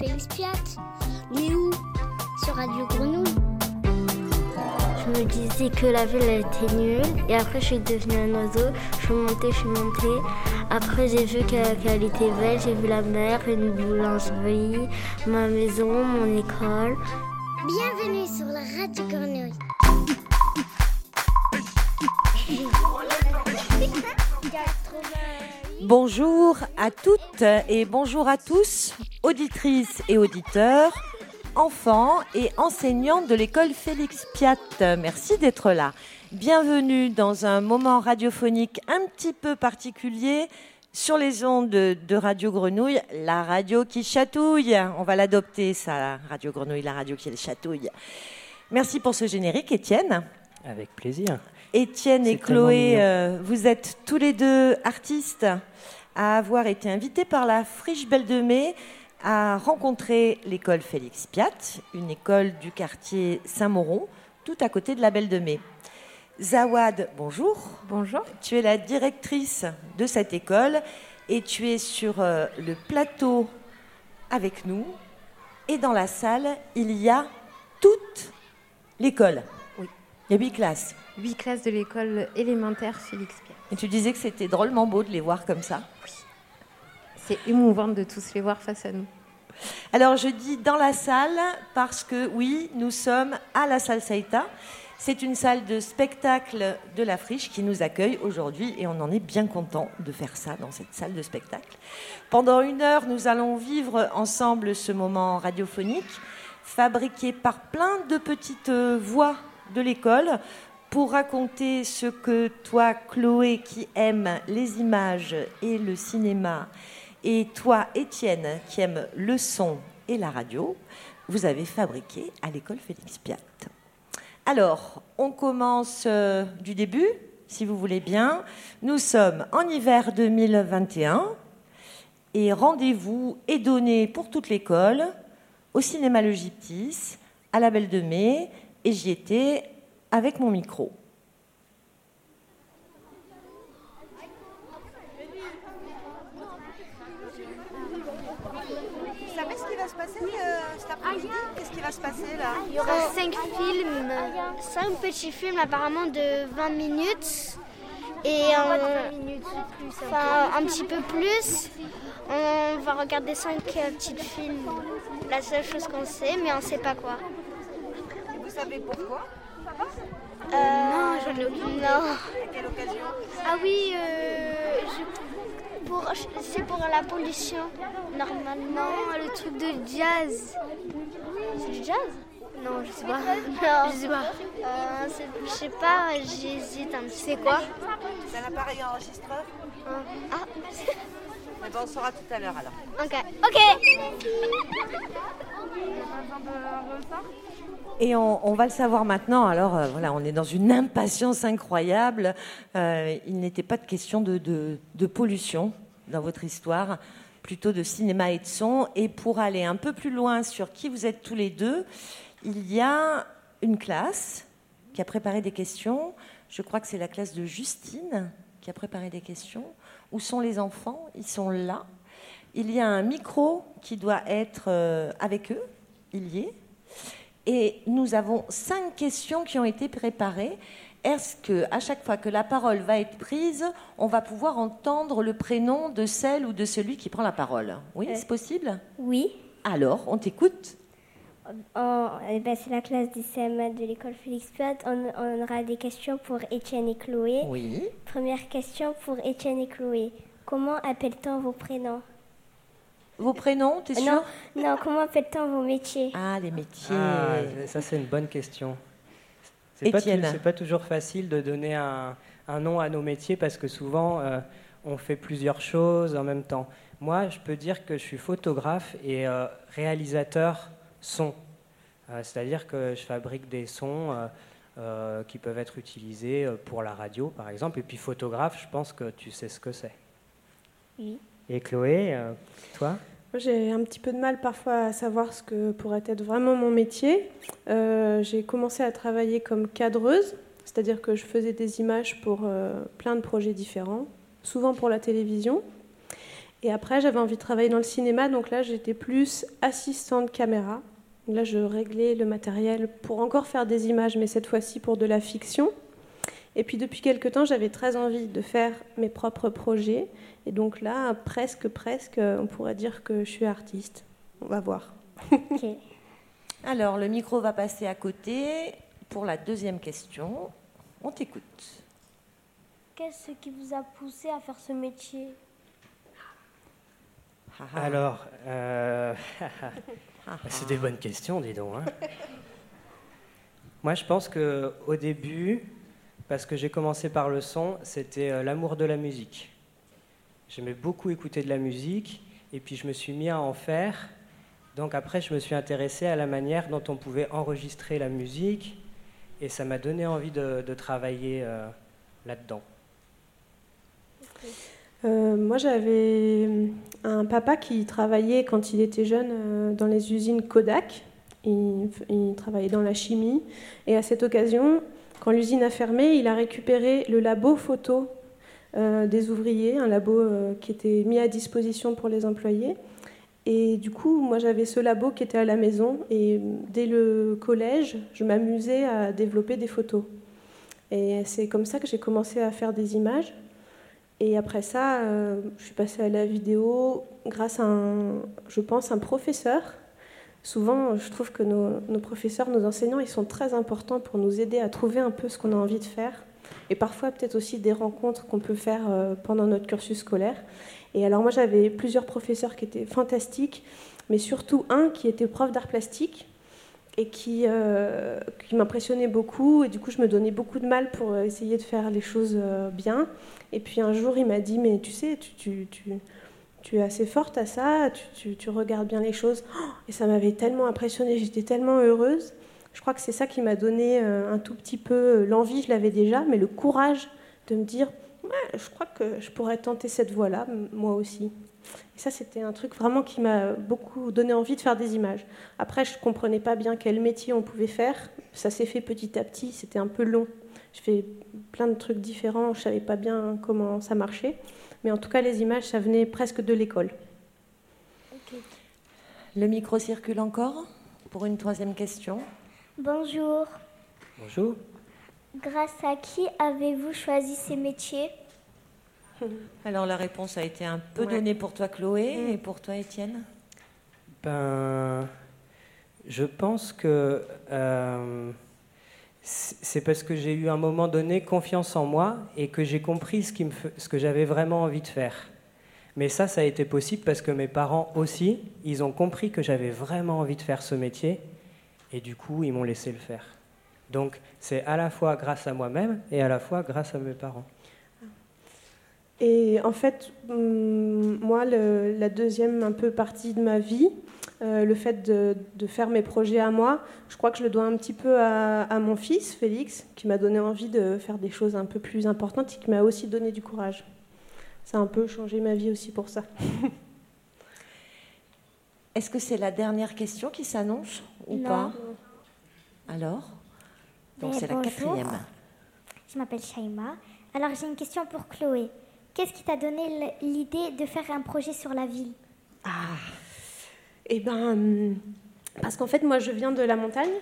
Félix Piat. Mais où? Sur Radio Grenouille. Je me disais que la ville était nulle et après je suis devenue un oiseau. Je suis montée, je suis montée. Après j'ai vu qu'elle était belle, j'ai vu la mer, une boulangerie, ma maison, mon école. Bienvenue sur la Radio Grenouille. Bonjour à toutes et bonjour à tous, auditrices et auditeurs, enfants et enseignantes de l'école Félix Piat. Merci d'être là. Bienvenue dans un moment radiophonique un petit peu particulier sur les ondes de Radio Grenouille, la radio qui chatouille. On va l'adopter, ça, Radio Grenouille, la radio qui chatouille. Merci pour ce générique, Étienne. Avec plaisir. Étienne et Chloé, euh, vous êtes tous les deux artistes à avoir été invités par la Friche Belle de Mai à rencontrer l'école Félix Piat, une école du quartier Saint-Mauron, tout à côté de la Belle de Mai. Zawad, bonjour. Bonjour. Tu es la directrice de cette école et tu es sur euh, le plateau avec nous. Et dans la salle, il y a toute l'école. Il y a huit classes. Huit classes de l'école élémentaire Félix Pierre. Et tu disais que c'était drôlement beau de les voir comme ça. Oui. C'est émouvant de tous les voir face à nous. Alors je dis dans la salle parce que oui, nous sommes à la salle Saïta. C'est une salle de spectacle de la friche qui nous accueille aujourd'hui et on en est bien content de faire ça dans cette salle de spectacle. Pendant une heure, nous allons vivre ensemble ce moment radiophonique fabriqué par plein de petites voix de l'école pour raconter ce que toi, Chloé, qui aime les images et le cinéma, et toi, Étienne, qui aime le son et la radio, vous avez fabriqué à l'école Félix Piat. Alors, on commence euh, du début, si vous voulez bien. Nous sommes en hiver 2021 et rendez-vous est donné pour toute l'école au cinéma Le Gyptis, à la Belle de Mai, et j'y étais avec mon micro. Vous savez ce qui va se passer euh, cet après-midi? Qu'est-ce qui va se passer là? Il y aura cinq films, cinq petits films apparemment de 20 minutes. Et euh, enfin, un petit peu plus. On va regarder cinq euh, petits films. La seule chose qu'on sait, mais on ne sait pas quoi. Savez pourquoi Euh, non, j'en ai aucune. Non. À quelle occasion Ah oui, euh, je- pour, c'est pour la pollution, normalement. le truc de jazz. C'est du jazz? Non, je sais pas. Non, je sais pas. Euh, c'est- je sais pas, j'hésite un petit C'est quoi? C'est un appareil enregistreur Ah, Eh ben, On saura tout à l'heure alors. ok. Ok Et on, va le savoir maintenant. Alors euh, voilà, on est dans une impatience incroyable. Euh, il n'était pas de question de pollution dans votre histoire, plutôt de cinéma et de son. Et pour aller un peu plus loin sur qui vous êtes tous les deux, il y a une classe qui a préparé des questions. Je crois que c'est la classe de Justine qui a préparé des questions. Où sont les enfants? Ils sont là. Il y a un micro qui doit être euh, avec eux. Il y est. Et nous avons cinq questions qui ont été préparées. Est-ce que à chaque fois que la parole va être prise, on va pouvoir entendre le prénom de celle ou de celui qui prend la parole? Oui, c'est possible? Oui. Alors, on t'écoute. Oh, eh ben, c'est la classe du CM1 de l'école Félix Piat. On, on aura des questions pour Étienne et Chloé. Oui. Première question pour Étienne et Chloé. Comment appelle-t-on vos prénoms? Vos prénoms, t'es sûr Non, non, comment appelle-t-on vos métiers? Ah, les métiers. Ah, ça, c'est une bonne question. C'est pas, pas toujours facile de donner un, un nom à nos métiers parce que souvent, euh, on fait plusieurs choses en même temps. Moi, je peux dire que je suis photographe et euh, réalisateur son. Euh, C'est-à-dire que je fabrique des sons euh, euh, qui peuvent être utilisés pour la radio, par exemple. Et puis photographe, je pense que tu sais ce que c'est. Oui. Et Chloé, euh, toi J'ai un petit peu de mal parfois à savoir ce que pourrait être vraiment mon métier. Euh, j'ai commencé à travailler comme cadreuse, c'est-à-dire que je faisais des images pour euh, plein de projets différents, souvent pour la télévision. Et après, j'avais envie de travailler dans le cinéma, donc là, j'étais plus assistante caméra. Là, je réglais le matériel pour encore faire des images, mais cette fois-ci pour de la fiction. Et puis depuis quelque temps, j'avais très envie de faire mes propres projets. Et donc là, presque, presque, on pourrait dire que je suis artiste. On va voir. Alors, le micro va passer à côté pour la deuxième question. On t'écoute. Qu'est-ce qui vous a poussé à faire ce métier? Alors, euh, c'est des bonnes questions, dis donc. hein. Moi, je pense que au début, parce que j'ai commencé par le son, c'était euh, l'amour de la musique. J'aimais beaucoup écouter de la musique, et puis je me suis mis à en faire. Donc après, je me suis intéressé à la manière dont on pouvait enregistrer la musique, et ça m'a donné envie de, travailler euh, là-dedans. Euh, moi, j'avais un papa qui travaillait quand il était jeune dans les usines Kodak. Il travaillait dans la chimie. Et à cette occasion, quand l'usine a fermé, il a récupéré le labo photo euh, des ouvriers, un labo euh, qui était mis à disposition pour les employés. Et du coup, moi, j'avais ce labo qui était à la maison. Et dès le collège, je m'amusais à développer des photos. Et c'est comme ça que j'ai commencé à faire des images. Et après ça, euh, je suis passée à la vidéo grâce à, un, je pense, un professeur. Souvent, je trouve que nos, professeurs, nos enseignants, ils sont très importants pour nous aider à trouver un peu ce qu'on a envie de faire. Et parfois, peut-être aussi des rencontres qu'on peut faire euh, pendant notre cursus scolaire. Et alors, moi, j'avais plusieurs professeurs qui étaient fantastiques, mais surtout un qui était prof d'art plastique et qui, euh, m'impressionnait beaucoup. Et du coup, je me donnais beaucoup de mal pour essayer de faire les choses euh, bien. Et puis un jour, il m'a dit, mais tu sais, tu, tu es assez forte à ça, tu, regardes bien les choses. Et ça m'avait tellement impressionnée, j'étais tellement heureuse. Je crois que c'est ça qui m'a donné euh, un tout petit peu l'envie, je l'avais déjà, mais le courage de me dire, je crois que je pourrais tenter cette voie-là, moi aussi. Et ça, c'était un truc vraiment qui m'a beaucoup donné envie de faire des images. Après, je ne comprenais pas bien quel métier on pouvait faire. Ça s'est fait petit à petit, c'était un peu long. Je fais plein de trucs différents, je ne savais pas bien comment ça marchait. Mais en tout cas, les images, ça venait presque de l'école. Okay. Le micro circule encore pour une troisième question. Bonjour. Bonjour. Grâce à qui avez-vous choisi ces métiers? Alors la réponse a été un peu ouais. donnée pour toi Chloé mmh. et pour toi Étienne? Ben, je pense que euh, c'est parce que j'ai eu à un moment donné confiance en moi et que j'ai compris ce, ce que j'avais vraiment envie de faire. Mais ça, ça a été possible parce que mes parents aussi, ils ont compris que j'avais vraiment envie de faire ce métier et du coup, ils m'ont laissé le faire. Donc, c'est à la fois grâce à moi-même et à la fois grâce à mes parents. Et en fait, moi, le, la deuxième un peu partie de ma vie, euh, le fait de, de, faire mes projets à moi, je crois que je le dois un petit peu à, à mon fils, Félix, qui m'a donné envie de faire des choses un peu plus importantes et qui m'a aussi donné du courage. Ça a un peu changé ma vie aussi pour ça. Est-ce que c'est la dernière question qui s'annonce ou non. pas? Alors? Donc c'est la quatrième. Je m'appelle Shaima. Alors j'ai une question pour Chloé. Qu'est-ce qui t'a donné l'idée de faire un projet sur la ville? Ah, eh ben, parce qu'en fait, moi, je viens de la montagne.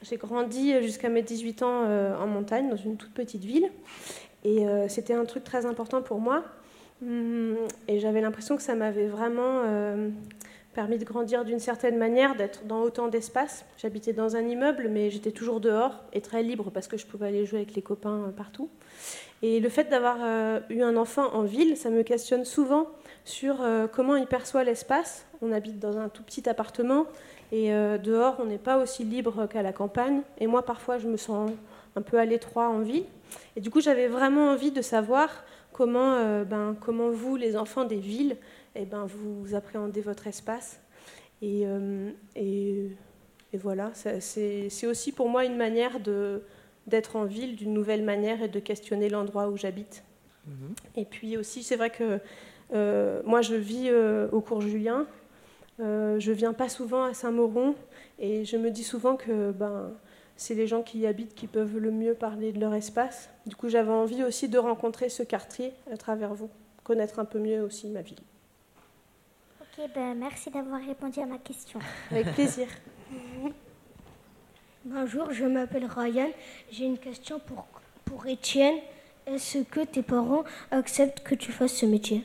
J'ai grandi jusqu'à mes 18 ans euh, en montagne, dans une toute petite ville. Et euh, c'était un truc très important pour moi. Hum, et j'avais l'impression que ça m'avait vraiment euh, permis de grandir d'une certaine manière, d'être dans autant d'espace. J'habitais dans un immeuble, mais j'étais toujours dehors et très libre parce que je pouvais aller jouer avec les copains partout. Et le fait d'avoir euh, eu un enfant en ville, ça me questionne souvent sur euh, comment il perçoit l'espace. On habite dans un tout petit appartement et euh, dehors, on n'est pas aussi libre qu'à la campagne. Et moi, parfois, je me sens un peu à l'étroit en ville. Et du coup, j'avais vraiment envie de savoir comment, ben, comment vous, les enfants des villes, eh ben, vous appréhendez votre espace. Et, et, et voilà, c'est aussi pour moi une manière de d'être en ville d'une nouvelle manière et de questionner l'endroit où j'habite. Mmh. Et puis aussi, c'est vrai que euh, moi, je vis euh, au cours Julien. Euh, je viens pas souvent à Saint-Mauron et je me dis souvent que ben, c'est les gens qui y habitent qui peuvent le mieux parler de leur espace. Du coup, j'avais envie aussi de rencontrer ce quartier à travers vous, connaître un peu mieux aussi ma ville. Ok, ben, merci d'avoir répondu à ma question. Avec plaisir. Bonjour, je m'appelle Ryan. J'ai une question pour, pour Étienne. Est-ce que tes parents acceptent que tu fasses ce métier?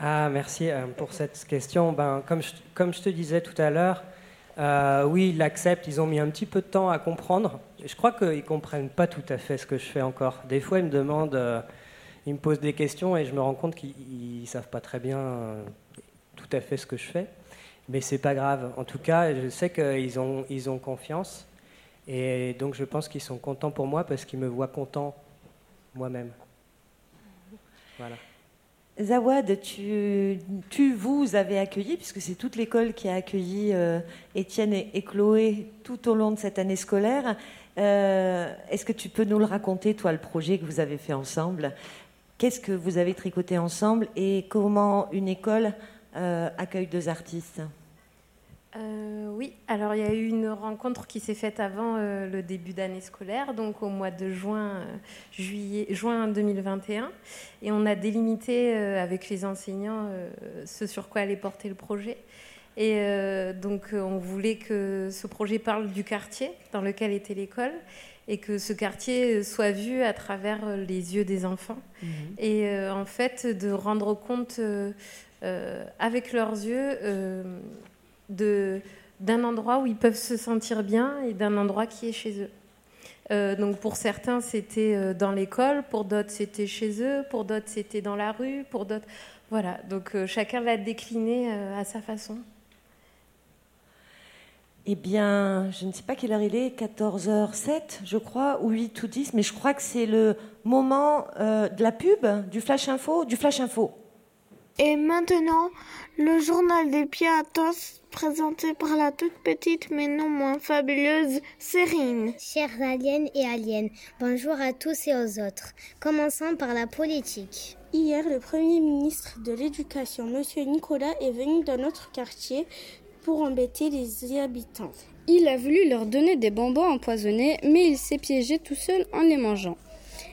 Ah, merci euh, pour cette question. Ben, comme, je, comme je te disais tout à l'heure, euh, oui, ils l'acceptent. Ils ont mis un petit peu de temps à comprendre. Je crois qu'ils ne comprennent pas tout à fait ce que je fais encore. Des fois, ils me demandent, euh, ils me posent des questions et je me rends compte qu'ils ne savent pas très bien tout à fait ce que je fais. Mais c'est pas grave. En tout cas, je sais qu'ils ont, ils ont confiance. Et donc, je pense qu'ils sont contents pour moi parce qu'ils me voient content moi-même. Voilà. Zawad, tu, tu, vous avez accueilli, puisque c'est toute l'école qui a accueilli euh, Étienne et, Chloé tout au long de cette année scolaire. Euh, Est-ce que tu peux nous le raconter, toi, le projet que vous avez fait ensemble? Qu'est-ce que vous avez tricoté ensemble et comment une école euh, accueille deux artistes? Euh, oui, alors il y a eu une rencontre qui s'est faite avant euh, le début d'année scolaire, donc au mois de juin, euh, juillet, juin 2021, et on a délimité avec les enseignants ce sur quoi allait porter le projet. Et donc on voulait que ce projet parle du quartier dans lequel était l'école et que ce quartier soit vu à travers les yeux des enfants. Mmh. Et euh, en fait, de rendre compte euh, avec leurs yeux d'un endroit où ils peuvent se sentir bien et d'un endroit qui est chez eux. Euh, donc pour certains c'était euh, dans l'école, pour d'autres c'était chez eux, pour d'autres c'était dans la rue, pour d'autres voilà. Donc euh, chacun l'a décliné à sa façon. Eh bien, je ne sais pas quelle heure il est, 14h07, je crois, ou 8 ou 10, mais je crois que c'est le moment de la pub, du flash info, du flash info. Et maintenant, le journal des Piatos, présenté par la toute petite mais non moins fabuleuse Cérine. Chers aliens et aliens, bonjour à tous et aux autres. Commençons par la politique. Hier, le Premier ministre de l'Éducation, M. Nicolas, est venu dans notre quartier pour embêter les habitants. Il a voulu leur donner des bonbons empoisonnés, mais il s'est piégé tout seul en les mangeant.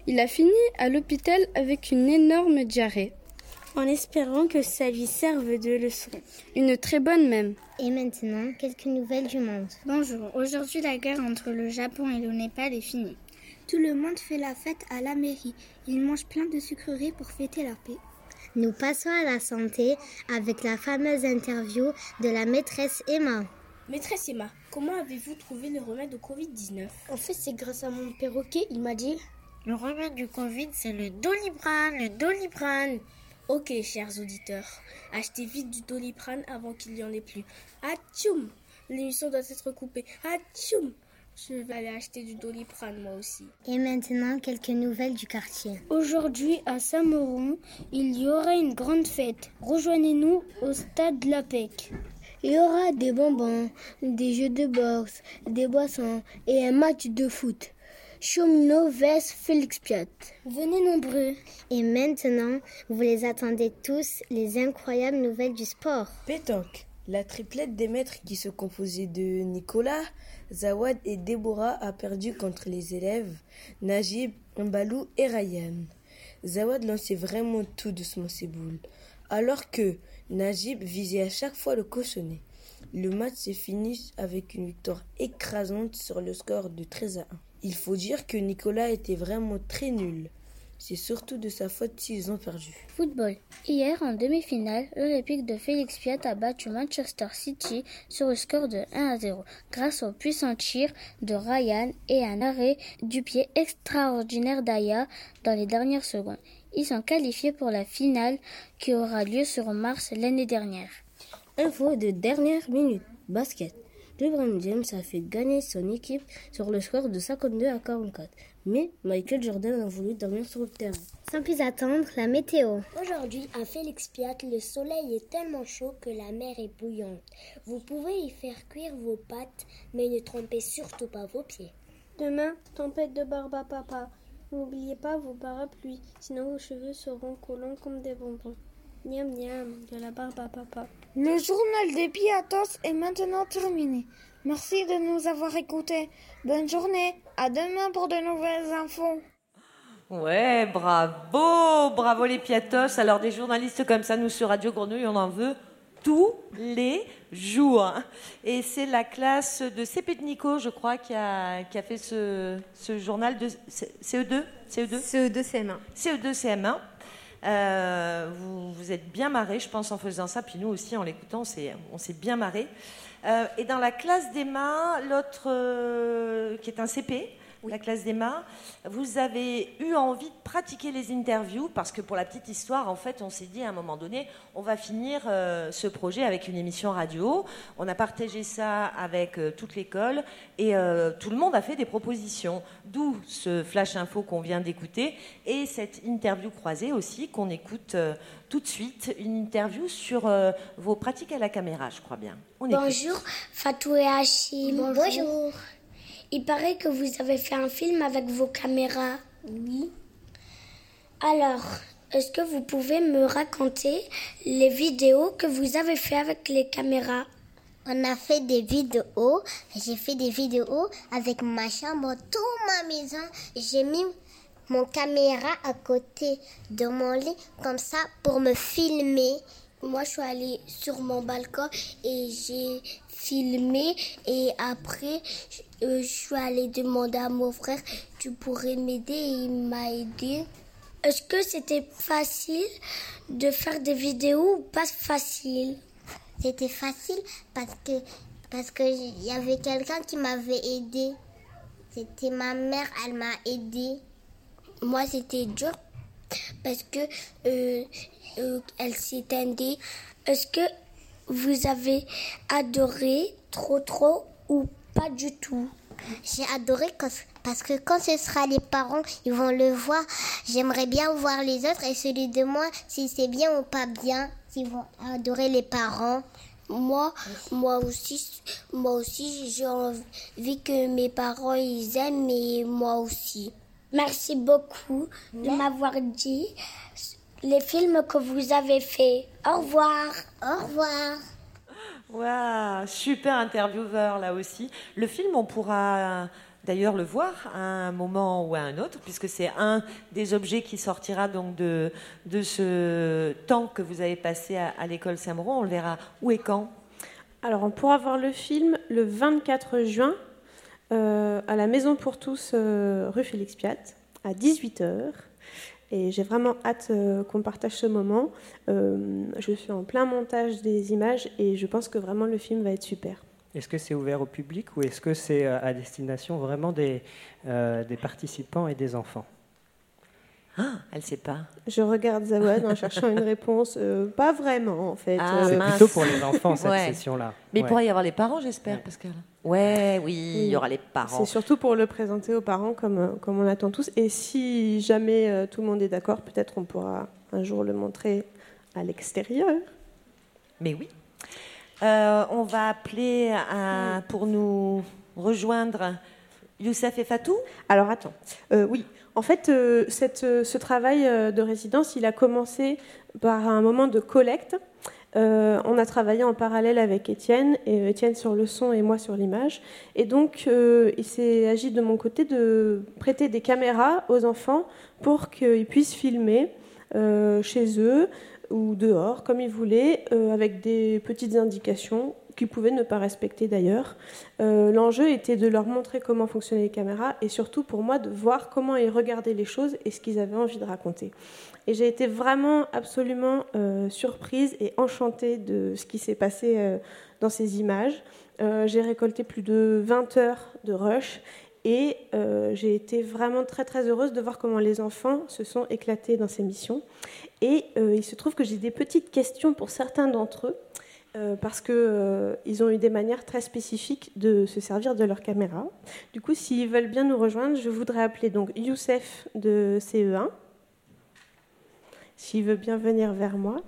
Il a fini à l'hôpital avec une énorme diarrhée en espérant que ça lui serve de leçon. Une très bonne même. Et maintenant, quelques nouvelles du monde. Bonjour, aujourd'hui la guerre entre le Japon et le Népal est finie. Tout le monde fait la fête à la mairie. Ils mangent plein de sucreries pour fêter la paix. Nous passons à la santé avec la fameuse interview de la maîtresse Emma. Maîtresse Emma, comment avez-vous trouvé le remède au Covid-19 En fait, c'est grâce à mon perroquet, il m'a dit Le remède du Covid, c'est le Doliprane, le Doliprane. Ok, chers auditeurs, achetez vite du doliprane avant qu'il n'y en ait plus. Atchoum L'émission doit être coupée. Atchoum Je vais aller acheter du doliprane moi aussi. Et maintenant, quelques nouvelles du quartier. Aujourd'hui, à Saint-Mauron, il y aura une grande fête. Rejoignez-nous au stade de la PEC. Il y aura des bonbons, des jeux de boxe, des boissons et un match de foot. Chomino vs Félix Piat. Venez nombreux. Et maintenant, vous les attendez tous, les incroyables nouvelles du sport. Pétanque. La triplette des maîtres qui se composait de Nicolas, Zawad et Déborah a perdu contre les élèves Najib, Mbalou et Ryan. Zawad lançait vraiment tout doucement ses boules, alors que Najib visait à chaque fois le cochonnet. Le match s'est fini avec une victoire écrasante sur le score de 13 à 1. Il faut dire que Nicolas était vraiment très nul. C'est surtout de sa faute s'ils ont perdu. Football. Hier, en demi-finale, l'Olympique de Félix Piat a battu Manchester City sur le score de 1 à 0 grâce au puissant tir de Ryan et un arrêt du pied extraordinaire d'Aya dans les dernières secondes. Ils sont qualifiés pour la finale qui aura lieu sur mars l'année dernière. Info de dernière minute. Basket. LeBron James a fait gagner son équipe sur le score de 52 à 44. Mais Michael Jordan a voulu dormir sur le terrain. Sans plus attendre, la météo. Aujourd'hui, à Félix Piat, le soleil est tellement chaud que la mer est bouillante. Vous pouvez y faire cuire vos pattes, mais ne trempez surtout pas vos pieds. Demain, tempête de barbe à papa. N'oubliez pas vos parapluies, sinon vos cheveux seront collants comme des bonbons. Miam miam, de la barbe à papa. Le journal des Piatos est maintenant terminé. Merci de nous avoir écoutés. Bonne journée. À demain pour de nouvelles infos. Ouais, bravo, bravo les Piatos. Alors des journalistes comme ça, nous sur Radio Grenouille, on en veut tous les jours. Et c'est la classe de CP de Nico, je crois, qui a, qui a fait ce, ce journal de CE2 CE2 CE2 CM1. CE2 CM1. Euh, vous, vous êtes bien marrés, je pense, en faisant ça. Puis nous aussi, en l'écoutant, on s'est bien marrés. Euh, et dans la classe d'Emma, l'autre euh, qui est un CP, la classe d'Emma, vous avez eu envie de pratiquer les interviews parce que pour la petite histoire, en fait, on s'est dit à un moment donné, on va finir euh, ce projet avec une émission radio. On a partagé ça avec toute l'école et tout le monde a fait des propositions. D'où ce flash info qu'on vient d'écouter et cette interview croisée aussi qu'on écoute tout de suite une interview sur euh, vos pratiques à la caméra, je crois bien. Bonjour, Fatou et Hachim. Bonjour. Il paraît que vous avez fait un film avec vos caméras. Oui. Alors, est-ce que vous pouvez me raconter les vidéos que vous avez fait avec les caméras? On a fait des vidéos. J'ai fait des vidéos avec ma chambre, toute ma maison. J'ai mis mon caméra à côté de mon lit comme ça pour me filmer. Moi, je suis allée sur mon balcon et j'ai filmé. Et après, euh, je suis allée demander à mon frère, tu pourrais m'aider et il m'a aidé. Est-ce que c'était facile de faire des vidéos ou pas facile? C'était facile parce que parce que y avait quelqu'un qui m'avait aidé. C'était ma mère, elle m'a aidé moi c'était dur parce que euh, euh, elle. Est-ce que vous avez adoré trop trop ou pas du tout J'ai adoré parce que quand ce sera les parents, ils vont le voir. J'aimerais bien voir les autres et celui de moi, si c'est bien ou pas bien, ils vont adorer les parents. Moi, moi aussi, moi aussi, j'ai envie que mes parents ils aiment, mais moi aussi. Merci beaucoup de m'avoir dit les films que vous avez faits. Au revoir. Au revoir. Super intervieweur là aussi. Le film, on pourra d'ailleurs le voir à un moment ou à un autre, puisque c'est un des objets qui sortira donc de, ce temps que vous avez passé à, l'école Saint-Mauron. On le verra où et quand Alors, on pourra voir le film le 24 juin euh, à la Maison pour tous, euh, rue Félix Piat, à 18h. Et j'ai vraiment hâte euh, qu'on partage ce moment. je suis en plein montage des images et je pense que vraiment le film va être super. Est-ce que c'est ouvert au public ou est-ce que c'est à destination vraiment des, des participants et des enfants? Ah, elle sait pas. Je regarde Zawad en cherchant une réponse. pas vraiment, en fait. Ah, c'est plutôt pour les enfants, cette session-là. Mais il pourrait y avoir les parents, j'espère, Pascal. Ouais, oui, il y aura les parents. C'est surtout pour le présenter aux parents comme, euh, comme on l'attend tous. Et si jamais euh, tout le monde est d'accord, peut-être on pourra un jour le montrer à l'extérieur. Mais oui. Euh, on va appeler pour nous rejoindre Youssef et Fatou? Alors attends. oui, en fait, cette, ce travail de résidence, il a commencé par un moment de collecte euh, on a travaillé en parallèle avec Étienne, et euh, Étienne sur le son et moi sur l'image. Et donc, euh, il s'est agi de mon côté de prêter des caméras aux enfants pour qu'ils puissent filmer chez eux ou dehors, comme ils voulaient, avec des petites indications qu'ils pouvaient ne pas respecter d'ailleurs. L'enjeu était de leur montrer comment fonctionnaient les caméras et surtout pour moi de voir comment ils regardaient les choses et ce qu'ils avaient envie de raconter. Et j'ai été vraiment absolument euh, surprise et enchantée de ce qui s'est passé euh, dans ces images. Euh, j'ai récolté plus de 20 heures de rush et j'ai été vraiment très très heureuse de voir comment les enfants se sont éclatés dans ces missions. Et il se trouve que j'ai des petites questions pour certains d'entre eux. Parce qu'ils ont eu des manières très spécifiques de se servir de leur caméra. Du coup, s'ils veulent bien nous rejoindre, je voudrais appeler donc Youssef de CE1, s'il veut bien venir vers moi.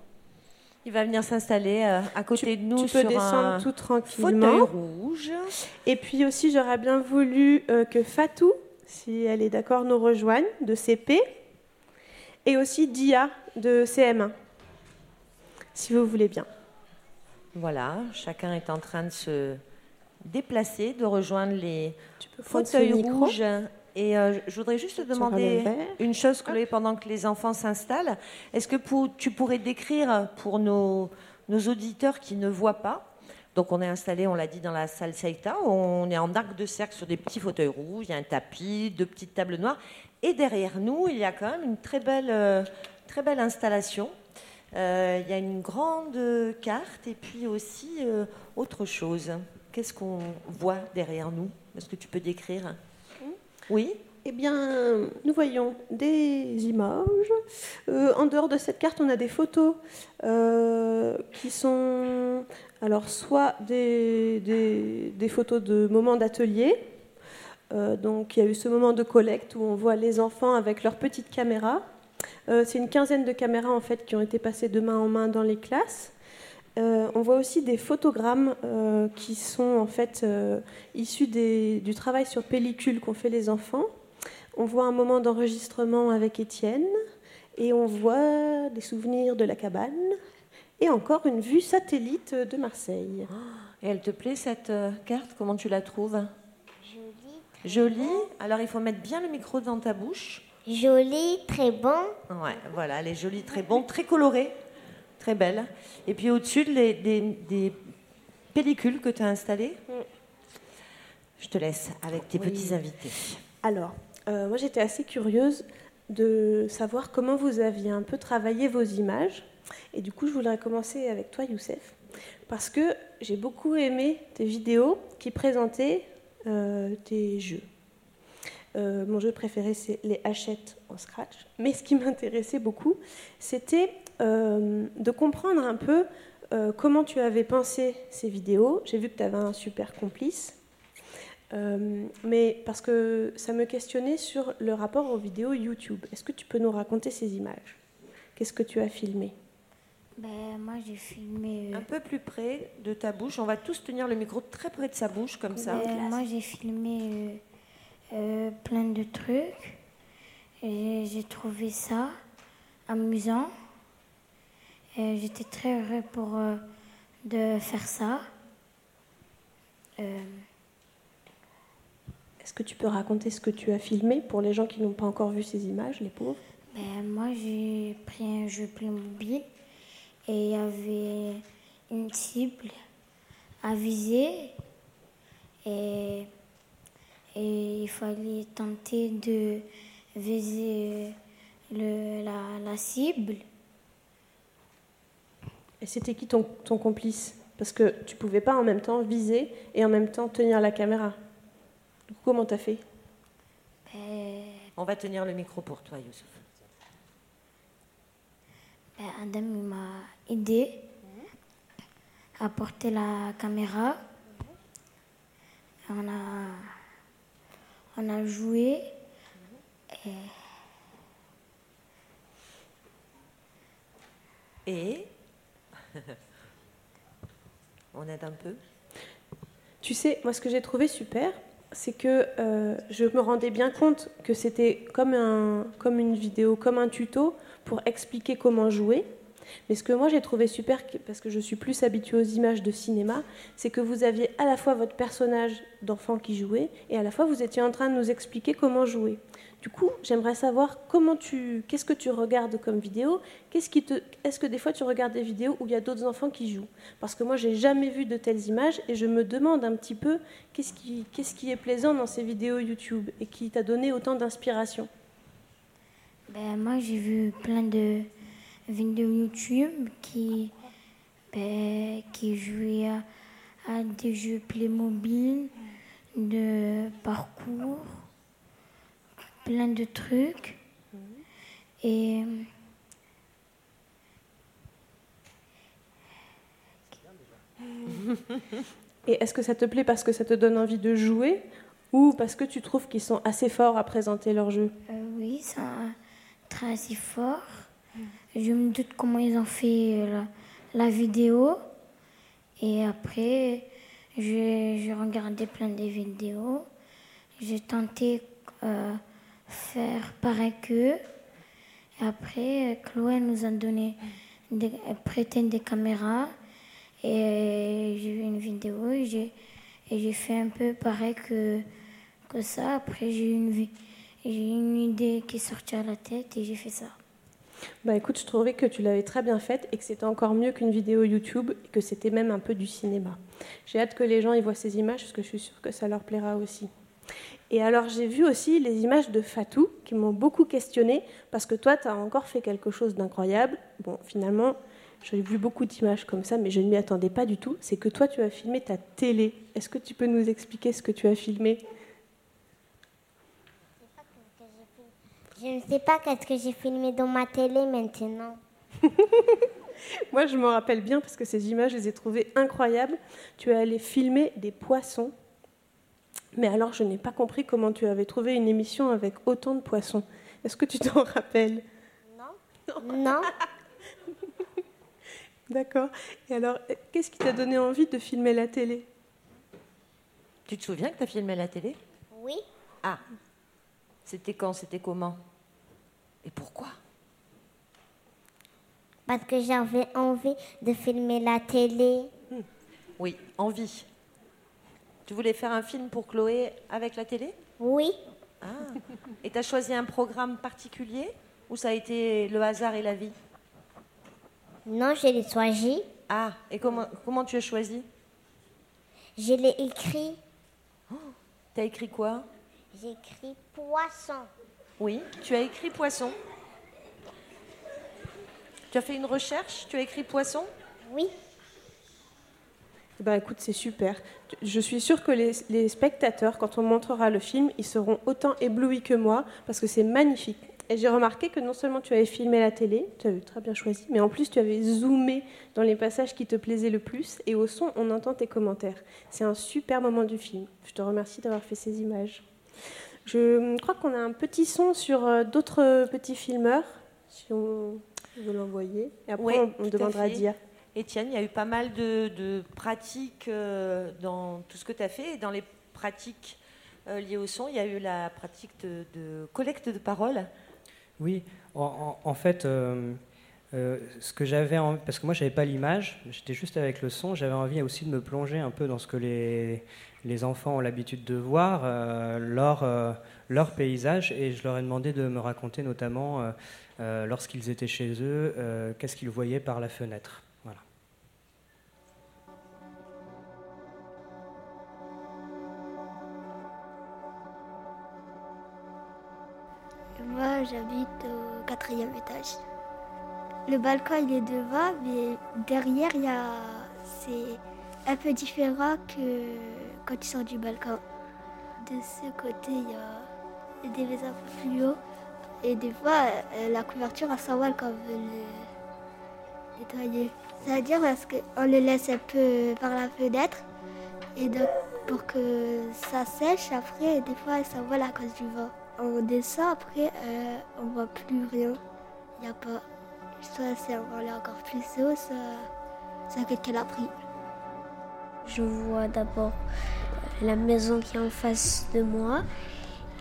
Il va venir s'installer euh, à côté de nous tu peux sur descendre un tout tranquillement. rouge. Et puis aussi, j'aurais bien voulu euh, que Fatou, si elle est d'accord, nous rejoigne de CP. Et aussi Dia de CM1, si vous voulez bien. Voilà, chacun est en train de se déplacer, de rejoindre les fauteuils rouges et euh, je voudrais juste te demander une chose, Chloé, pendant que les enfants s'installent. Est-ce que tu pourrais décrire pour nos, nos auditeurs qui ne voient pas, donc on est installé, on l'a dit, dans la salle Seita. On est en arc de cercle sur des petits fauteuils rouges, il y a un tapis, deux petites tables noires. Et derrière nous, il y a quand même une très belle, euh, très belle installation. Euh, il y a une grande carte et puis aussi euh, autre chose. Qu'est-ce qu'on voit derrière nous? Est-ce que tu peux décrire? Oui? Eh bien, nous voyons des images. en dehors de cette carte, on a des photos qui sont alors soit des, des, photos de moments d'atelier. donc il y a eu ce moment de collecte où on voit les enfants avec leurs petites caméras euh, c'est une quinzaine de caméras en fait qui ont été passées de main en main dans les classes. Euh, on voit aussi des photogrammes euh, qui sont en fait issus du travail sur pellicule qu'ont fait les enfants. On voit un moment d'enregistrement avec Étienne et on voit des souvenirs de la cabane et encore une vue satellite de Marseille. Et elle te plaît cette carte? Comment tu la trouves? Jolie. Jolie. Alors il faut mettre bien le micro dans ta bouche. Jolie, très bon. Ouais, voilà, elle est jolie, très bon, très colorée, très belle. Et puis au-dessus, des, des, pellicules que tu as installées. Mm. Je te laisse avec tes petits invités. Alors, euh, moi j'étais assez curieuse de savoir comment vous aviez un peu travaillé vos images. Et du coup, je voudrais commencer avec toi, Youssef, parce que j'ai beaucoup aimé tes vidéos qui présentaient euh, tes jeux. Euh, mon jeu préféré, c'est les hachettes en scratch. Mais ce qui m'intéressait beaucoup, c'était euh, de comprendre un peu euh, comment tu avais pensé ces vidéos. J'ai vu que tu avais un super complice. mais parce que ça me questionnait sur le rapport aux vidéos YouTube. Est-ce que tu peux nous raconter ces images? Qu'est-ce que tu as filmé? Ben, moi j'ai filmé. Un peu plus près de ta bouche. On va tous tenir le micro très près de sa bouche, comme ça. Ben, moi j'ai filmé euh, plein de trucs. Et j'ai trouvé ça amusant. Et j'étais très heureux pour euh, de faire ça. Euh, Est-ce que tu peux raconter ce que tu as filmé pour les gens qui n'ont pas encore vu ces images, les pauvres? Ben, Moi, j'ai pris un jeu Playmobil et il y avait une cible à viser. Et et il fallait tenter de viser le, la, cible. Et c'était qui ton, ton complice? Parce que tu pouvais pas en même temps viser et en même temps tenir la caméra. comment tu as fait? Ben, On va tenir le micro pour toi, Youssouf. Ben, Adam m'a aidé à porter la caméra. On a on a joué. Et, et on aide un peu. Tu sais, moi ce que j'ai trouvé super, c'est que euh, je me rendais bien compte que c'était comme, un, comme une vidéo, comme un tuto pour expliquer comment jouer. Mais ce que moi j'ai trouvé super, parce que je suis plus habituée aux images de cinéma, c'est que vous aviez à la fois votre personnage d'enfant qui jouait et à la fois vous étiez en train de nous expliquer comment jouer. Du coup, j'aimerais savoir comment tu, qu'est-ce que tu regardes comme vidéo Qu'est-ce qui te, est-ce que des fois tu regardes des vidéos où il y a d'autres enfants qui jouent? Parce que moi, j'ai jamais vu de telles images et je me demande un petit peu qu'est-ce qui, est plaisant dans ces vidéos YouTube et qui t'a donné autant d'inspiration. Ben moi, j'ai vu plein de vidéo YouTube qui, ben, qui jouait à, des jeux Playmobil, de parcours, plein de trucs. Et. Et est-ce que ça te plaît parce que ça te donne envie de jouer ou parce que tu trouves qu'ils sont assez forts à présenter leur jeu euh, Oui, ils sont très assez forts. Je me doute comment ils ont fait euh, la, vidéo. Et après, j'ai regardé plein de vidéos. J'ai tenté euh, faire pareil qu'eux. Et après, Chloé nous a donné, des, prêté des caméras. Et j'ai vu une vidéo et j'ai fait un peu pareil que, ça. Après, j'ai eu une, une idée qui est à la tête et j'ai fait ça. Bah écoute, je trouvais que tu l'avais très bien faite et que c'était encore mieux qu'une vidéo YouTube et que c'était même un peu du cinéma. J'ai hâte que les gens y voient ces images parce que je suis sûre que ça leur plaira aussi. Et alors j'ai vu aussi les images de Fatou qui m'ont beaucoup questionné parce que toi tu as encore fait quelque chose d'incroyable. Bon, finalement, j'ai vu beaucoup d'images comme ça, mais je ne m'y attendais pas du tout. C'est que toi tu as filmé ta télé. Est-ce que tu peux nous expliquer ce que tu as filmé? Je ne sais pas qu'est-ce que j'ai filmé dans ma télé maintenant. Moi, je me rappelle bien parce que ces images, je les ai trouvées incroyables. Tu es allé filmer des poissons. Mais alors, je n'ai pas compris comment tu avais trouvé une émission avec autant de poissons. Est-ce que tu t'en rappelles? Non. Non. D'accord. Et alors, qu'est-ce qui t'a donné envie de filmer la télé? Tu te souviens que tu as filmé la télé? Oui. Ah. C'était quand C'était comment? Et pourquoi? Parce que j'avais envie de filmer la télé. Hmm. Oui, envie. Tu voulais faire un film pour Chloé avec la télé? Oui. Ah. Et tu as choisi un programme particulier Ou ça a été le hasard et la vie? Non, je l'ai choisi. Ah, et comment, comment tu as choisi? Je l'ai écrit. Oh, tu as écrit quoi? J'ai écrit poisson. Oui, tu as écrit poisson. Tu as fait une recherche? Tu as écrit poisson? Oui. Eh ben, écoute, c'est super. Je suis sûre que les, les, spectateurs, quand on montrera le film, ils seront autant éblouis que moi, parce que c'est magnifique. Et j'ai remarqué que non seulement tu avais filmé la télé, tu avais très bien choisi, mais en plus tu avais zoomé dans les passages qui te plaisaient le plus, et au son, on entend tes commentaires. C'est un super moment du film. Je te remercie d'avoir fait ces images. Je crois qu'on a un petit son sur euh, d'autres petits filmeurs, si on veut l'envoyer. Et après, ouais, on, on demandera à Dia. Étienne, il y a eu pas mal de, de pratiques euh, dans tout ce que tu as fait. Et dans les pratiques euh, liées au son, il y a eu la pratique de, de collecte de paroles. Oui, en, en, en fait, euh, ce que j'avais, parce que moi, j'avais pas l'image, j'étais juste avec le son. J'avais envie aussi de me plonger un peu dans ce que les, les enfants ont l'habitude de voir, leur, leur paysage, et je leur ai demandé de me raconter notamment, lorsqu'ils étaient chez eux, qu'est-ce qu'ils voyaient par la fenêtre. Moi, j'habite au quatrième étage. Le balcon, il est devant, mais derrière, il y a... c'est un peu différent que quand tu sors du balcon. De ce côté, il y a des maisons plus haut. Et des fois, la couverture, elle s'envole quand on veut le nettoyer. C'est-à-dire parce qu'on le laisse un peu par la fenêtre. Et donc, pour que ça sèche, après, des fois, elle s'envole à cause du vent on descend, après, euh, on voit plus rien. Il n'y a pas. Soit c'est encore plus haut, soit c'est quelqu'un l'a pris. Je vois d'abord la maison qui est en face de moi,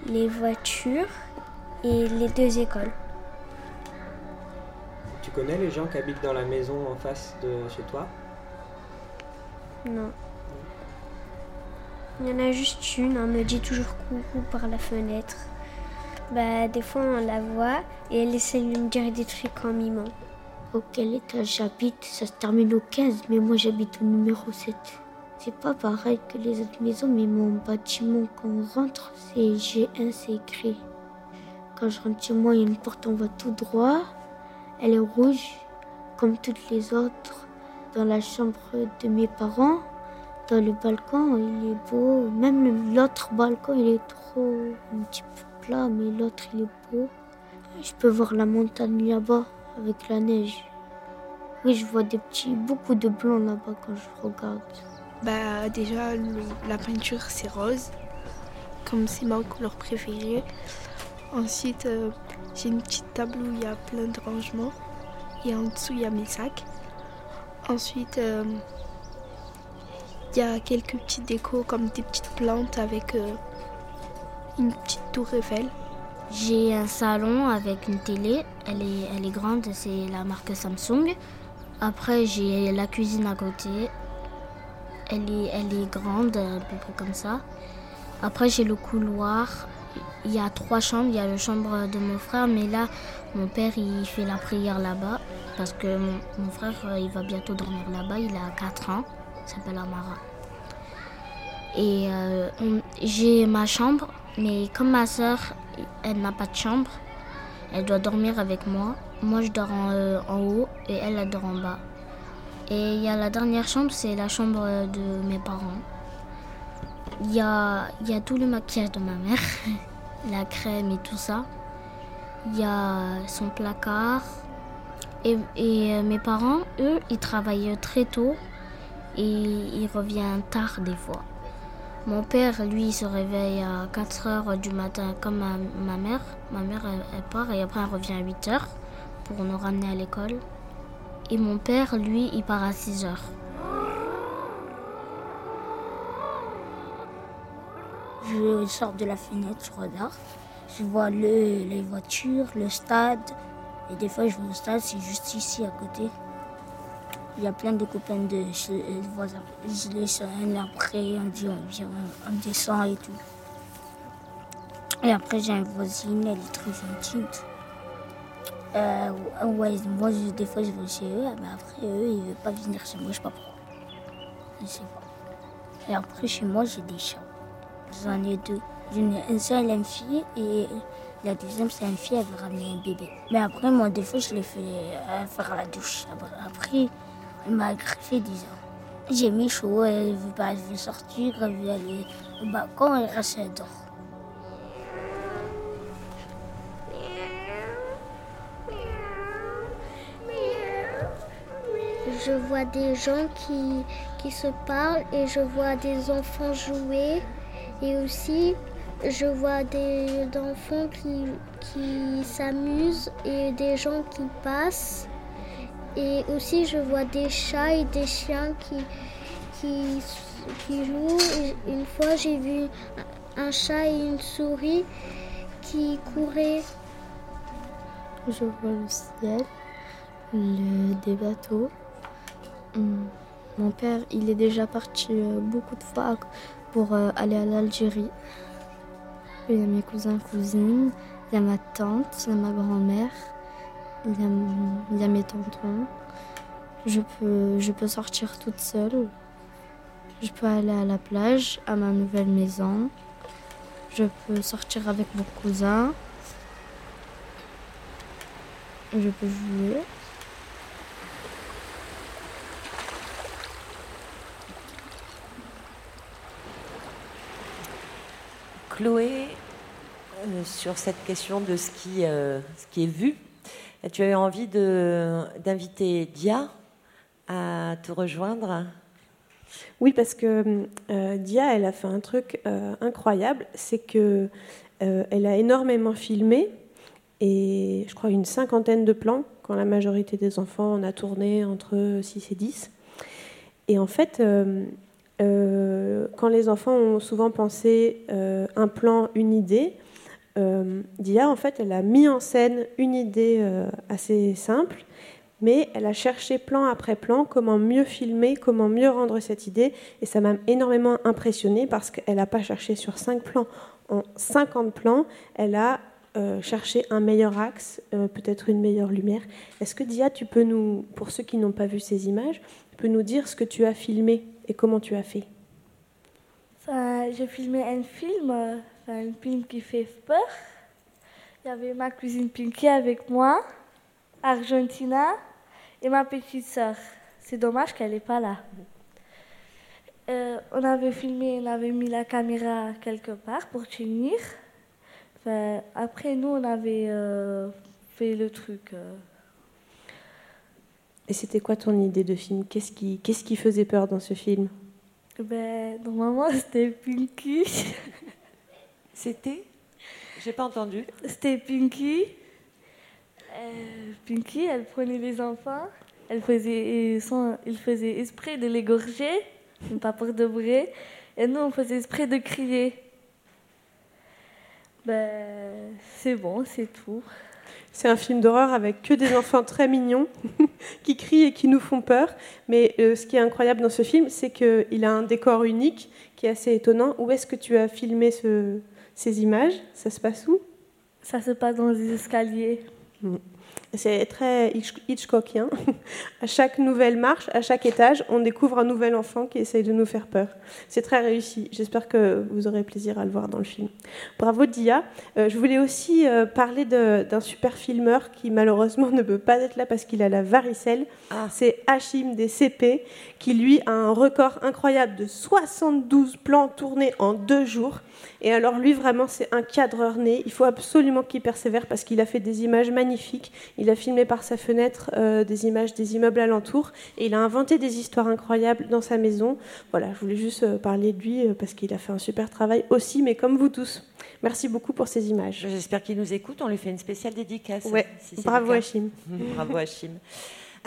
les voitures et les deux écoles. Tu connais les gens qui habitent dans la maison en face de chez toi? Non. Il y en a juste une, elle me dit toujours coucou par la fenêtre. Bah, des fois, on la voit et elle essaie de me dire des trucs en mimant. Auquel étage j'habite Ça se termine au 15, mais moi j'habite au numéro 7. C'est pas pareil que les autres maisons, mais mon bâtiment, quand on rentre, c'est G1, c'est écrit. Quand je rentre chez moi, il y a une porte, on va tout droit. Elle est rouge, comme toutes les autres. Dans la chambre de mes parents, dans le balcon, il est beau. Même l'autre balcon, il est trop un petit peu mais l'autre, il est beau. Je peux voir la montagne là-bas avec la neige. Oui, je vois des petits, beaucoup de blanc là-bas quand je regarde. Bah déjà, la peinture c'est rose, comme c'est ma couleur préférée. Ensuite, euh, j'ai une petite table où il y a plein de rangements et en dessous il y a mes sacs. Ensuite, euh, il y a quelques petits décos comme des petites plantes avec euh, une petite tour Eiffel. J'ai un salon avec une télé, elle est, elle est grande, c'est la marque Samsung. Après, j'ai la cuisine à côté, elle est, elle est grande, à peu près comme ça. Après, j'ai le couloir il y a trois chambres. Il y a la chambre de mon frère, mais là, mon père, il fait la prière là-bas. Parce que mon, frère, euh, il va bientôt dormir là-bas. Il a 4 ans. Il s'appelle Amara. Et euh, j'ai ma chambre, mais comme ma soeur, elle n'a pas de chambre, elle doit dormir avec moi. Moi, je dors en, euh, en haut et elle, elle dort en bas. Et il y a la dernière chambre, c'est la chambre de mes parents. Il y a, tout le maquillage de ma mère, la crème et tout ça. Il y a son placard. Et, et, euh, mes parents, eux, ils travaillent très tôt et ils reviennent tard des fois. Mon père, lui, se réveille à 4 heures du matin comme ma, mère. Ma mère, elle, part et après elle revient à 8 heures pour nous ramener à l'école. Et mon père, lui, il part à 6 heures. Je sors de la fenêtre, je regarde. Je vois le, les voitures, le stade. Et des fois, je vais au stade, c'est juste ici à côté. Il y a plein de copains de voisins. Je les sonne, après on dit on, vient, on descend et tout. Et après, j'ai une voisine, elle est très gentille. Euh, ouais, moi, je, des fois, je vais chez eux, mais après, eux, ils ne veulent pas venir chez moi, je sais pas pourquoi. Je sais pas. Et après, chez moi, j'ai des chats. J'en ai deux. Ai une seule, une fille, et la deuxième, c'est une fille, elle veut ramener un bébé. Mais après, moi, des fois, je les fais euh, faire la douche. Après, elle m'a 10 ans. J'ai mis chaud, elle veut pas, elle veut sortir, elle veut aller au balcon, elle reste dehors. Je vois des gens qui, qui se parlent et je vois des enfants jouer. Et aussi, je vois des enfants qui, qui s'amusent et des gens qui passent. Et aussi, je vois des chats et des chiens qui, qui, jouent. Une fois, j'ai vu un chat et une souris qui couraient. Je vois le ciel, le, des bateaux. Mon père, il est déjà parti beaucoup de fois pour aller à l'Algérie. Il y a mes cousins, cousines, il y a ma tante, il y a ma grand-mère, il, il y a, mes tontons. Je peux, je peux sortir toute seule. Je peux aller à la plage, à ma nouvelle maison. Je peux sortir avec mon cousin. Je peux jouer. Chloé, euh, sur cette question de ce qui, euh, ce qui est vu, tu avais envie d'inviter Dia à te rejoindre? Oui, parce que euh, Dia, elle a fait un truc euh, incroyable, c'est que euh, elle a énormément filmé et je crois une cinquantaine de plans quand la majorité des enfants en a tourné entre 6 et 10. Et en fait, euh, quand les enfants ont souvent pensé un plan, une idée, euh, Dia, en fait, elle a mis en scène une idée euh, assez simple, mais elle a cherché plan après plan comment mieux filmer, comment mieux rendre cette idée, et ça m'a énormément impressionnée parce qu'elle n'a pas cherché sur 5 plans. En 50 plans, elle a euh, cherché un meilleur axe, peut-être une meilleure lumière. Est-ce que Dia, tu peux nous, pour ceux qui n'ont pas vu ces images, tu peux nous dire ce que tu as filmé et comment tu as fait? J'ai filmé un film, enfin, un film qui fait peur. Il y avait ma cousine Pinky avec moi, Argentina et ma petite sœur. C'est dommage qu'elle n'est pas là. Euh, on avait filmé, on avait mis la caméra quelque part pour tenir. Enfin, après, nous, on avait euh, fait le truc. Euh. Et c'était quoi ton idée de film? Qu'est-ce qui, qu'est-ce qui faisait peur dans ce film? Ben, Normalement, c'était Pinky. C'était J'ai pas entendu. C'était Pinky. Euh, Pinky, elle prenait les enfants. Elle faisait, son, il faisait esprit de l'égorger, pas pour de vrai. Et nous, on faisait esprit de crier. Ben, c'est bon, c'est tout. C'est un film d'horreur avec que des enfants très mignons qui crient et qui nous font peur. Mais euh, ce qui est incroyable dans ce film, c'est qu'il a un décor unique qui est assez étonnant. Où est-ce que tu as filmé ce, Ces images, ça se passe où? Ça se passe dans les escaliers. C'est très Hitchcockien. à chaque nouvelle marche, à chaque étage, on découvre un nouvel enfant qui essaye de nous faire peur. C'est très réussi. J'espère que vous aurez plaisir à le voir dans le film. Bravo Dia. Euh, je voulais aussi euh, parler d'un super filmeur qui malheureusement ne peut pas être là parce qu'il a la varicelle. Ah. C'est Hachim des CP qui lui a un record incroyable de 72 plans tournés en deux jours. Et alors lui, vraiment, c'est un cadreur né. Il faut absolument qu'il persévère parce qu'il a fait des images magnifiques. Il a filmé par sa fenêtre euh, des images des immeubles alentours et il a inventé des histoires incroyables dans sa maison. Voilà, je voulais juste euh, parler de lui euh, parce qu'il a fait un super travail aussi, mais comme vous tous. Merci beaucoup pour ces images. J'espère qu'il nous écoute. On lui fait une spéciale dédicace. Ouais. Bravo Hachim. Bravo Hachim.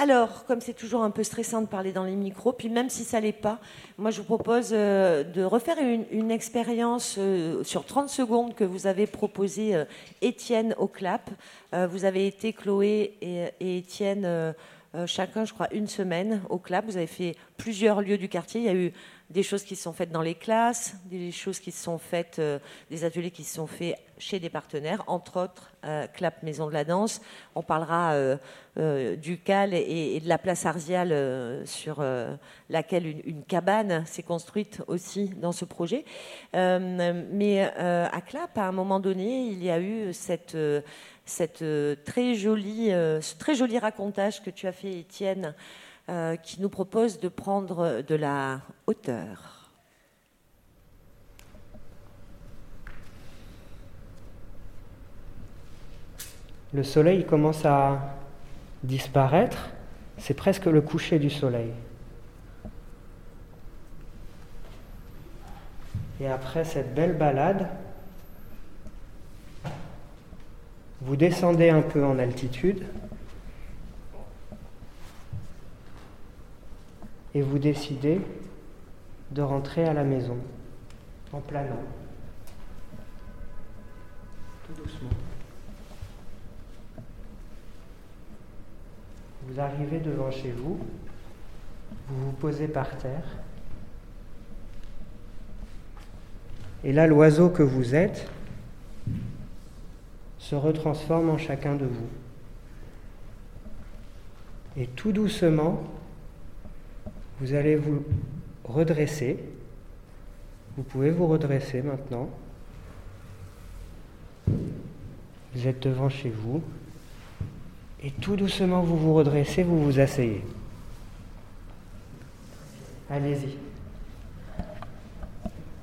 Alors, comme c'est toujours un peu stressant de parler dans les micros, puis même si ça l'est pas, moi je vous propose euh, de refaire une, expérience euh, sur 30 secondes que vous avez proposé euh, Étienne au clap. vous avez été Chloé et Étienne chacun, je crois, une semaine au clap. Vous avez fait plusieurs lieux du quartier. Il y a eu des choses qui se sont faites dans les classes, des choses qui sont faites, euh, des ateliers qui se sont faits chez des partenaires, entre autres euh, Clap Maison de la Danse. On parlera euh, du Cal et, de la place Arzial sur laquelle une, cabane s'est construite aussi dans ce projet. mais à Clap, à un moment donné, il y a eu cette, cette très jolie, ce très joli racontage que tu as fait, Étienne. Euh, qui nous propose de prendre de la hauteur. Le soleil commence à disparaître, c'est presque le coucher du soleil. Et après cette belle balade, vous descendez un peu en altitude. Et vous décidez de rentrer à la maison en planant, tout doucement. Vous arrivez devant chez vous, vous vous posez par terre, et là l'oiseau que vous êtes se retransforme en chacun de vous. Et tout doucement, vous allez vous redresser. Vous pouvez vous redresser maintenant. Vous êtes devant chez vous. Et tout doucement, vous vous redressez, vous vous asseyez. Allez-y.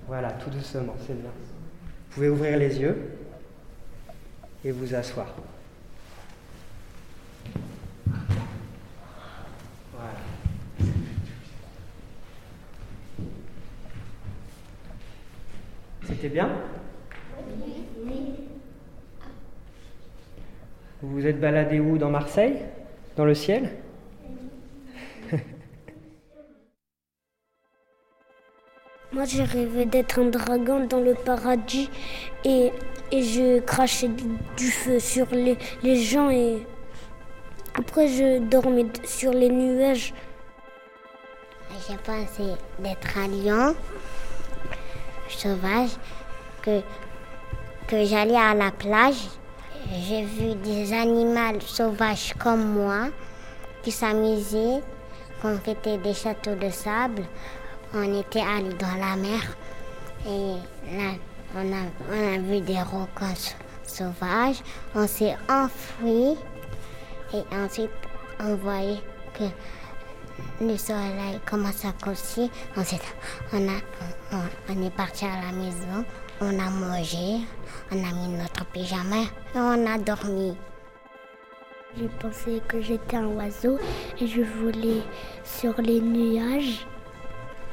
Voilà, tout doucement, c'est bien. Vous pouvez ouvrir les yeux et vous asseoir. C'était bien? Vous vous êtes baladé où? Dans Marseille? Dans le ciel? Moi, j'ai rêvé d'être un dragon dans le paradis et, et je crachais du, feu sur les, les, gens et après je dormais sur les nuages. J'ai pensé d'être un lion sauvage que, que j'allais à la plage. J'ai vu des animaux sauvages comme moi qui s'amusaient, qu'on fait des châteaux de sable. On était allés dans la mer et là, on a, on a vu des requins sauvages. On s'est enfui et ensuite on voyait que le soleil commence à coucher. Ensuite, on, a, on, est parti à la maison, on a mangé, on a mis notre pyjama et on a dormi. J'ai pensé que j'étais un oiseau et je volais sur les nuages.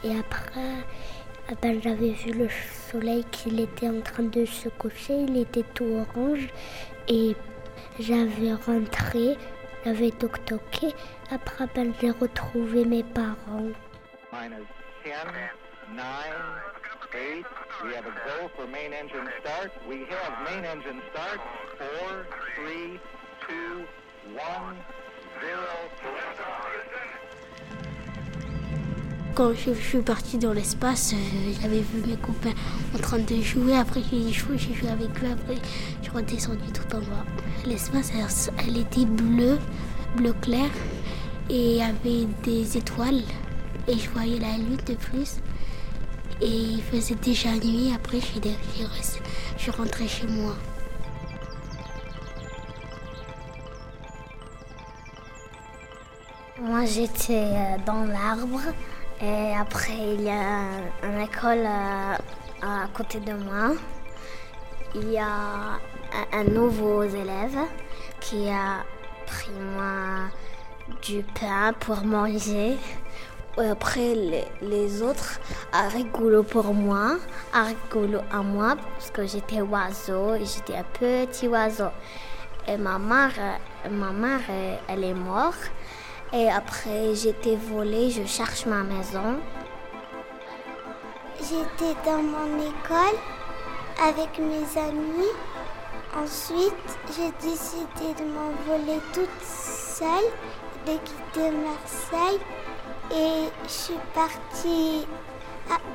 Et après, ben, j'avais vu le soleil qu'il était en train de se coucher, il était tout orange et j'avais rentré j'avais toc toqué. Après, ben, j'ai retrouvé mes parents. Minus 10, 9, 8, we have a go for main engine start. We have main engine start. 4, 3, 2, 1, 0. Quand je suis partie dans l'espace, euh, j'avais vu mes copains en train de jouer. Après, j'ai joué, j'ai joué avec eux. Après, je suis redescendue tout en bas. L'espace, elle, était bleue, bleu clair. Et il y avait des étoiles. Et je voyais la lune de plus. Et il faisait déjà nuit. Après, je suis, je suis rentrée chez moi. Moi, j'étais euh, dans l'arbre. Et après, il y a une école euh, à côté de moi. Il y a un nouveau élève qui a pris du pain pour manger. Et après, les, autres a rigolo pour moi, a rigolo à moi parce que j'étais oiseau j'étais un petit oiseau. Et ma mère, ma mère elle est morte. Et après, j'étais volée, je cherche ma maison. J'étais dans mon école avec mes amis. Ensuite, j'ai décidé de m'envoler toute seule, de quitter Marseille. Et je suis partie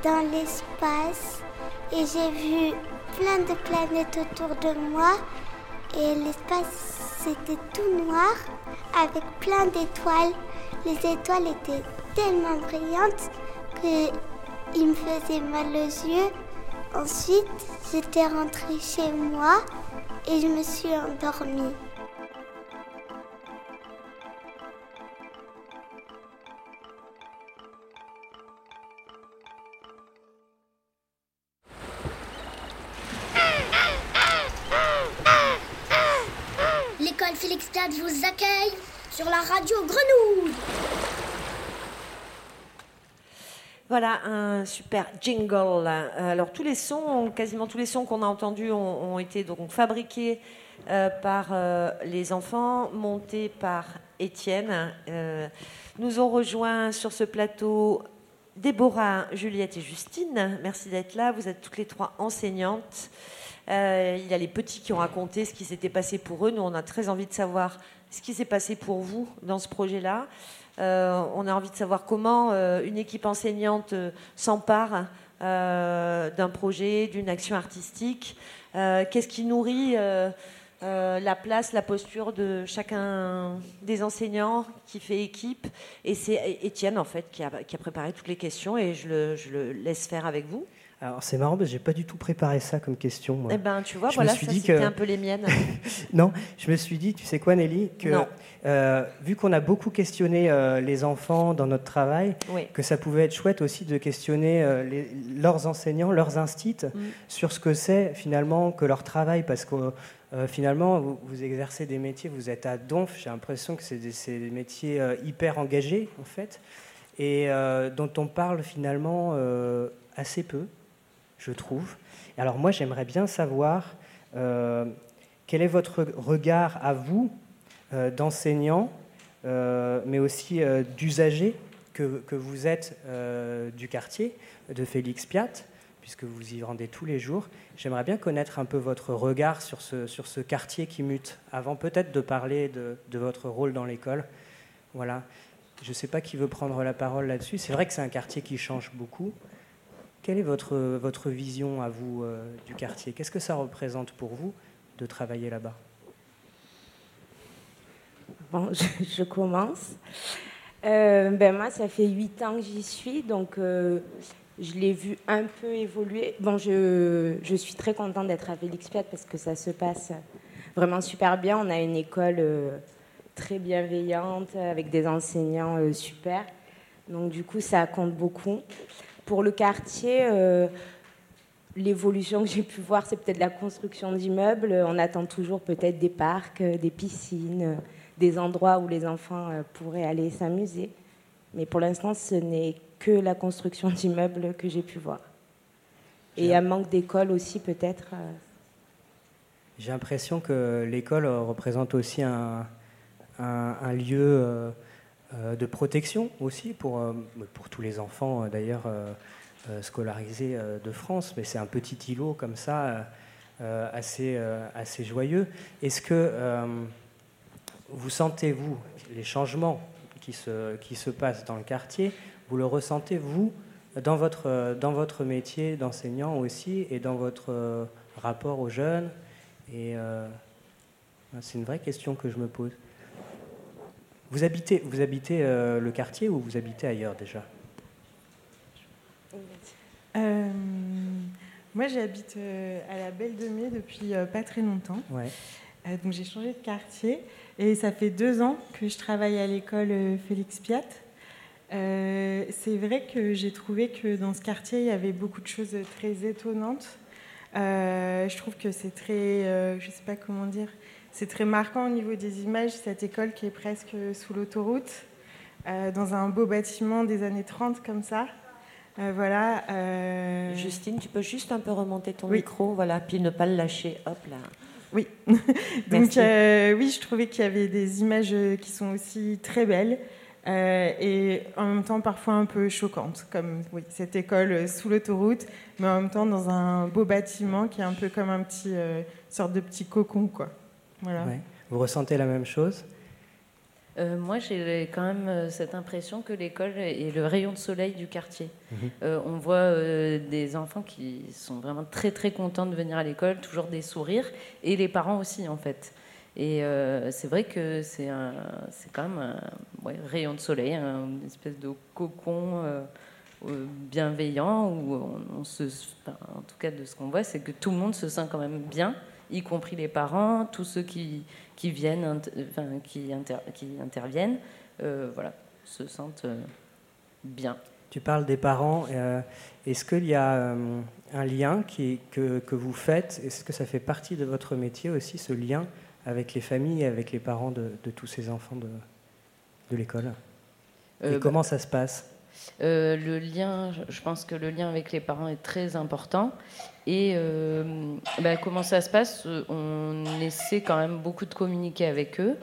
dans l'espace et j'ai vu plein de planètes autour de moi. Et l'espace, c'était tout noir avec plein d'étoiles. Les étoiles étaient tellement brillantes que me faisaient mal aux yeux. Ensuite, j'étais rentrée chez moi et je me suis endormie. Félix je vous accueille sur la radio Grenouille. Voilà un super jingle. Alors tous les sons, quasiment tous les sons qu'on a entendus ont, été donc fabriqués euh, par euh, les enfants, montés par Étienne. Euh, nous ont rejoint sur ce plateau Déborah, Juliette et Justine. Merci d'être là. Vous êtes toutes les trois enseignantes. Euh, il y a les petits qui ont raconté ce qui s'était passé pour eux. Nous, on a très envie de savoir ce qui s'est passé pour vous dans ce projet-là. Euh, on a envie de savoir comment euh, une équipe enseignante s'empare d'un projet, d'une action artistique. Qu'est-ce qui nourrit la place, la posture de chacun des enseignants qui fait équipe? Et c'est Étienne, en fait, qui a, préparé toutes les questions et je le laisse faire avec vous. Alors c'est marrant parce que j'ai pas du tout préparé ça comme question. Moi. Eh ben tu vois, voilà, ça c'était un peu les miennes. non, je me suis dit, tu sais quoi Nelly, que euh, vu qu'on a beaucoup questionné euh, les enfants dans notre travail, que ça pouvait être chouette aussi de questionner euh, leurs enseignants, leurs instits, mm. sur ce que c'est finalement que leur travail, parce que finalement vous, exercez des métiers, vous êtes à Donf, j'ai l'impression que c'est des, des, métiers hyper engagés en fait, et dont on parle finalement assez peu je trouve. Alors moi, j'aimerais bien savoir euh, quel est votre regard à vous, euh, d'enseignant, euh, mais aussi d'usager que, vous êtes du quartier de Félix Piat, puisque vous y rendez tous les jours. J'aimerais bien connaître un peu votre regard sur ce, sur ce quartier qui mute, avant peut-être de parler de, de votre rôle dans l'école. Voilà. Je ne sais pas qui veut prendre la parole là-dessus. C'est vrai que c'est un quartier qui change beaucoup. Quelle est votre, votre vision à vous euh, du quartier? Qu'est-ce que ça représente pour vous de travailler là-bas? Bon, je, commence. Euh, ben moi, ça fait huit ans que j'y suis, donc euh, je l'ai vu un peu évoluer. Bon, je, je suis très contente d'être à Félix Piat parce que ça se passe vraiment super bien. On a une école très bienveillante avec des enseignants super. Donc du coup, ça compte beaucoup. Pour le quartier, euh, l'évolution que j'ai pu voir, c'est peut-être la construction d'immeubles. On attend toujours peut-être des parcs, euh, des piscines, euh, des endroits où les enfants pourraient aller s'amuser. Mais pour l'instant, ce n'est que la construction d'immeubles que j'ai pu voir. Et un manque d'école aussi, peut-être. J'ai l'impression que l'école représente aussi un, un lieu de protection aussi pour, euh, pour tous les enfants euh, d'ailleurs scolarisés de France, mais c'est un petit îlot comme ça assez, assez joyeux. Est-ce que vous sentez, vous, les changements qui se, qui se passe dans le quartier, vous le ressentez, vous, dans votre, dans votre métier d'enseignant aussi et dans votre rapport aux jeunes? Et c'est une vraie question que je me pose. Vous habitez, vous habitez le quartier ou vous habitez ailleurs déjà? Moi, j'habite à la Belle de Mai depuis pas très longtemps. Ouais. donc, j'ai changé de quartier. Et ça fait deux ans que je travaille à l'école euh, Félix Piat. Euh, c'est vrai que j'ai trouvé que dans ce quartier, il y avait beaucoup de choses très étonnantes. Euh, je trouve que c'est très, je ne sais pas comment dire, c'est très marquant au niveau des images, cette école qui est presque sous l'autoroute, dans un beau bâtiment des années 30 comme ça. voilà. Justine, tu peux juste un peu remonter ton micro, voilà, puis ne pas le lâcher. Hop là. Oui. Donc euh, oui, je trouvais qu'il y avait des images euh, qui sont aussi très belles euh, et en même temps parfois un peu choquantes, comme oui, cette école sous l'autoroute, mais en même temps dans un beau bâtiment qui est un peu comme un petit sorte de petit cocon, quoi. Voilà. Vous ressentez la même chose? Euh, moi, j'ai quand même euh, cette impression que l'école est le rayon de soleil du quartier. Mhm. Euh, on voit des enfants qui sont vraiment très très contents de venir à l'école, toujours des sourires, et les parents aussi en fait. Et c'est vrai que c'est quand même un rayon de soleil, une espèce de cocon bienveillant où on, se, en tout cas de ce qu'on voit, c'est que tout le monde se sent quand même bien, y compris les parents, tous ceux qui qui viennent, enfin, qui, qui interviennent, euh, voilà, se sentent euh, bien. Tu parles des parents. Euh, est-ce qu'il y a un lien qui, que, que vous faites? Est-ce que ça fait partie de votre métier aussi, ce lien avec les familles et avec les parents de, de tous ces enfants de, de l'école? Et bah, comment ça se passe? Le lien, je pense que le lien avec les parents est très important. Et euh, bah, comment ça se passe? On essaie quand même beaucoup de communiquer avec eux.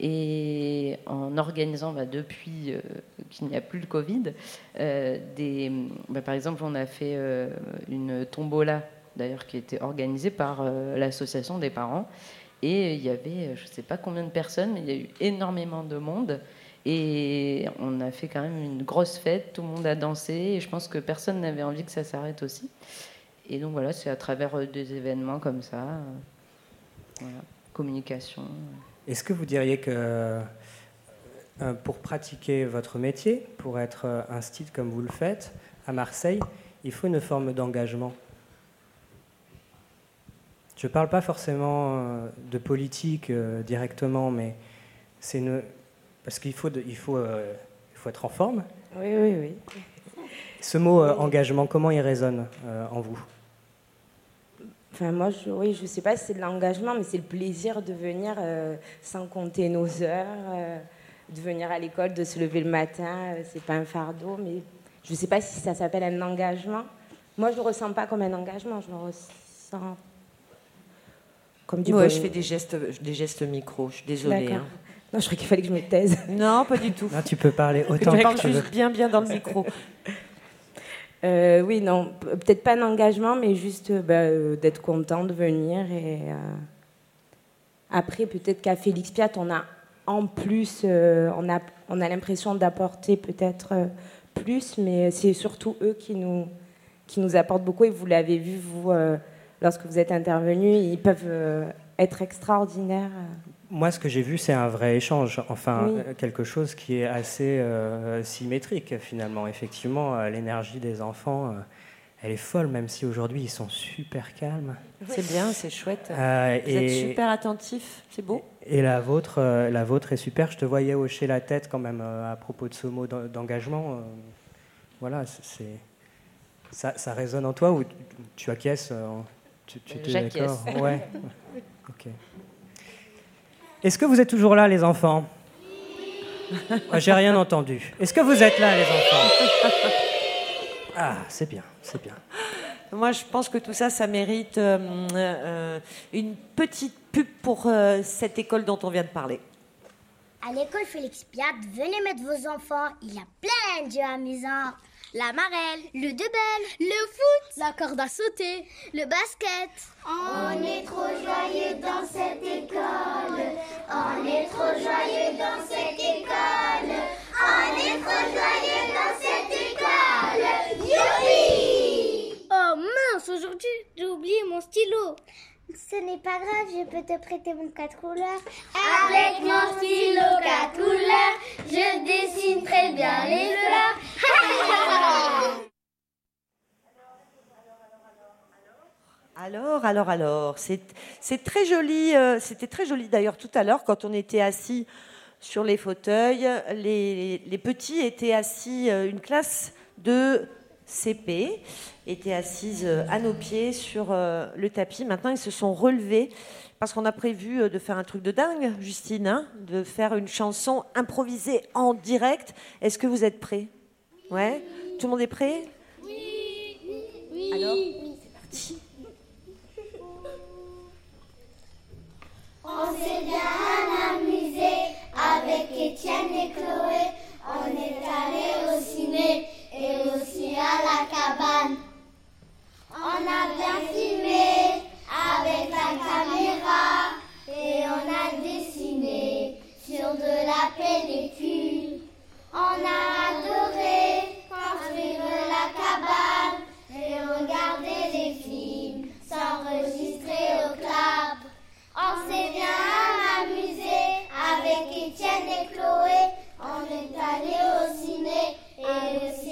Et en organisant, bah, depuis euh, qu'il n'y a plus le Covid, euh, bah, par exemple, on a fait une tombola, d'ailleurs, qui était organisée par l'association des parents. Et il y avait, je ne sais pas combien de personnes, mais il y a eu énormément de monde. Et on a fait quand même une grosse fête, tout le monde a dansé, et je pense que personne n'avait envie que ça s'arrête aussi. Et donc voilà, c'est à travers euh, des événements comme ça, euh, communication. Est-ce que vous diriez que euh, pour pratiquer votre métier, pour être un style comme vous le faites à Marseille, il faut une forme d'engagement? Je ne parle pas forcément de politique directement, mais c'est une... parce qu'il faut, il faut, il faut être en forme. Oui, oui, oui. Ce mot engagement, comment il résonne en vous? Enfin, moi, je, oui, je sais pas si c'est de l'engagement, mais c'est le plaisir de venir euh, sans compter nos heures, euh, de venir à l'école, de se lever le matin. Ce euh, c'est pas un fardeau, mais je ne sais pas si ça s'appelle un engagement. Moi, je ne le ressens pas comme un engagement, je le ressens comme du ouais, je fais des gestes, des gestes micro, je suis désolée. Hein. Non, je croyais qu'il fallait que je me taise. Non, pas du tout. tu peux parler autant que, que tu veux. bien, bien dans le micro. Euh, oui, non, peut-être pas d'engagement, mais juste euh, bah, euh, d'être content de venir. Et après, peut-être qu'à Félix Piat, on a en plus, on a, on a l'impression d'apporter peut-être plus, mais c'est surtout eux qui nous, qui nous apportent beaucoup. Et vous l'avez vu, vous, lorsque vous êtes intervenu, ils peuvent être extraordinaires moi, ce que j'ai vu, c'est un vrai échange, enfin euh, quelque chose qui est assez euh, symétrique finalement. Effectivement, euh, l'énergie des enfants, elle est folle, même si aujourd'hui ils sont super calmes. C'est bien, c'est chouette. Vous êtes super attentif, c'est beau. Et la vôtre, la vôtre est super. Je te voyais hocher la tête quand même à propos de ce mot d'engagement. voilà, c'est ça, ça, résonne en toi ou tu acquiesces tu, tu J'acquiesce. Ouais. ok. Est-ce que vous êtes toujours là, les enfants ah, J'ai rien entendu. Est-ce que vous êtes là, les enfants Ah, c'est bien, c'est bien. Moi, je pense que tout ça, ça mérite euh, euh, une petite pub pour euh, cette école dont on vient de parler. À l'école Félix Piat, venez mettre vos enfants. Il y a plein de jeux amusants. La marelle. Le debel. Le foot. La corde à sauter. Le basket. On est trop joyeux dans cette école. On est trop joyeux dans cette école. On est trop joyeux dans cette école. Youpi Oh mince, aujourd'hui j'ai oublié mon stylo. Ce n'est pas grave, je peux te prêter mon 4 couleurs. Avec mon stylo 4 couleurs, je dessine très bien les fleurs. Alors, alors, alors, c'est c'est très joli. euh, C'était très joli d'ailleurs tout à l'heure quand on était assis sur les fauteuils. Les, les petits étaient assis, euh, une classe de CP était assise euh, à nos pieds sur euh, le tapis. Maintenant, ils se sont relevés parce qu'on a prévu euh, de faire un truc de dingue, Justine, hein, de faire une chanson improvisée en direct. Est-ce que vous êtes prêts? Ouais Tout le monde est prêt? Oui. Alors c'est parti. On s'est bien amusé avec Étienne et Chloé. On est allé au ciné et aussi à la cabane. On a bien filmé avec la caméra et on a dessiné sur de la pellicule. On a adoré construire la cabane et regarder les films s'enregistrer au club. On s'est bien amusé avec Étienne et Chloé. On est allé au ciné et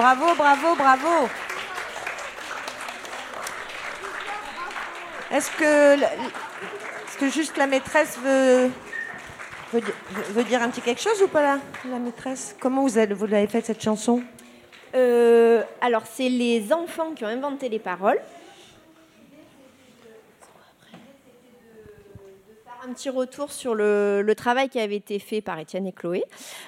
Bravo, bravo, bravo. Est-ce que, est-ce que juste la maîtresse veut, veut, veut dire un petit quelque chose ou pas là, la maîtresse? Comment vous, avez- vous l'avez faite cette chanson? Euh, alors, c'est les enfants qui ont inventé les paroles. Un petit retour sur le, le travail qui avait été fait par Étienne et Chloé.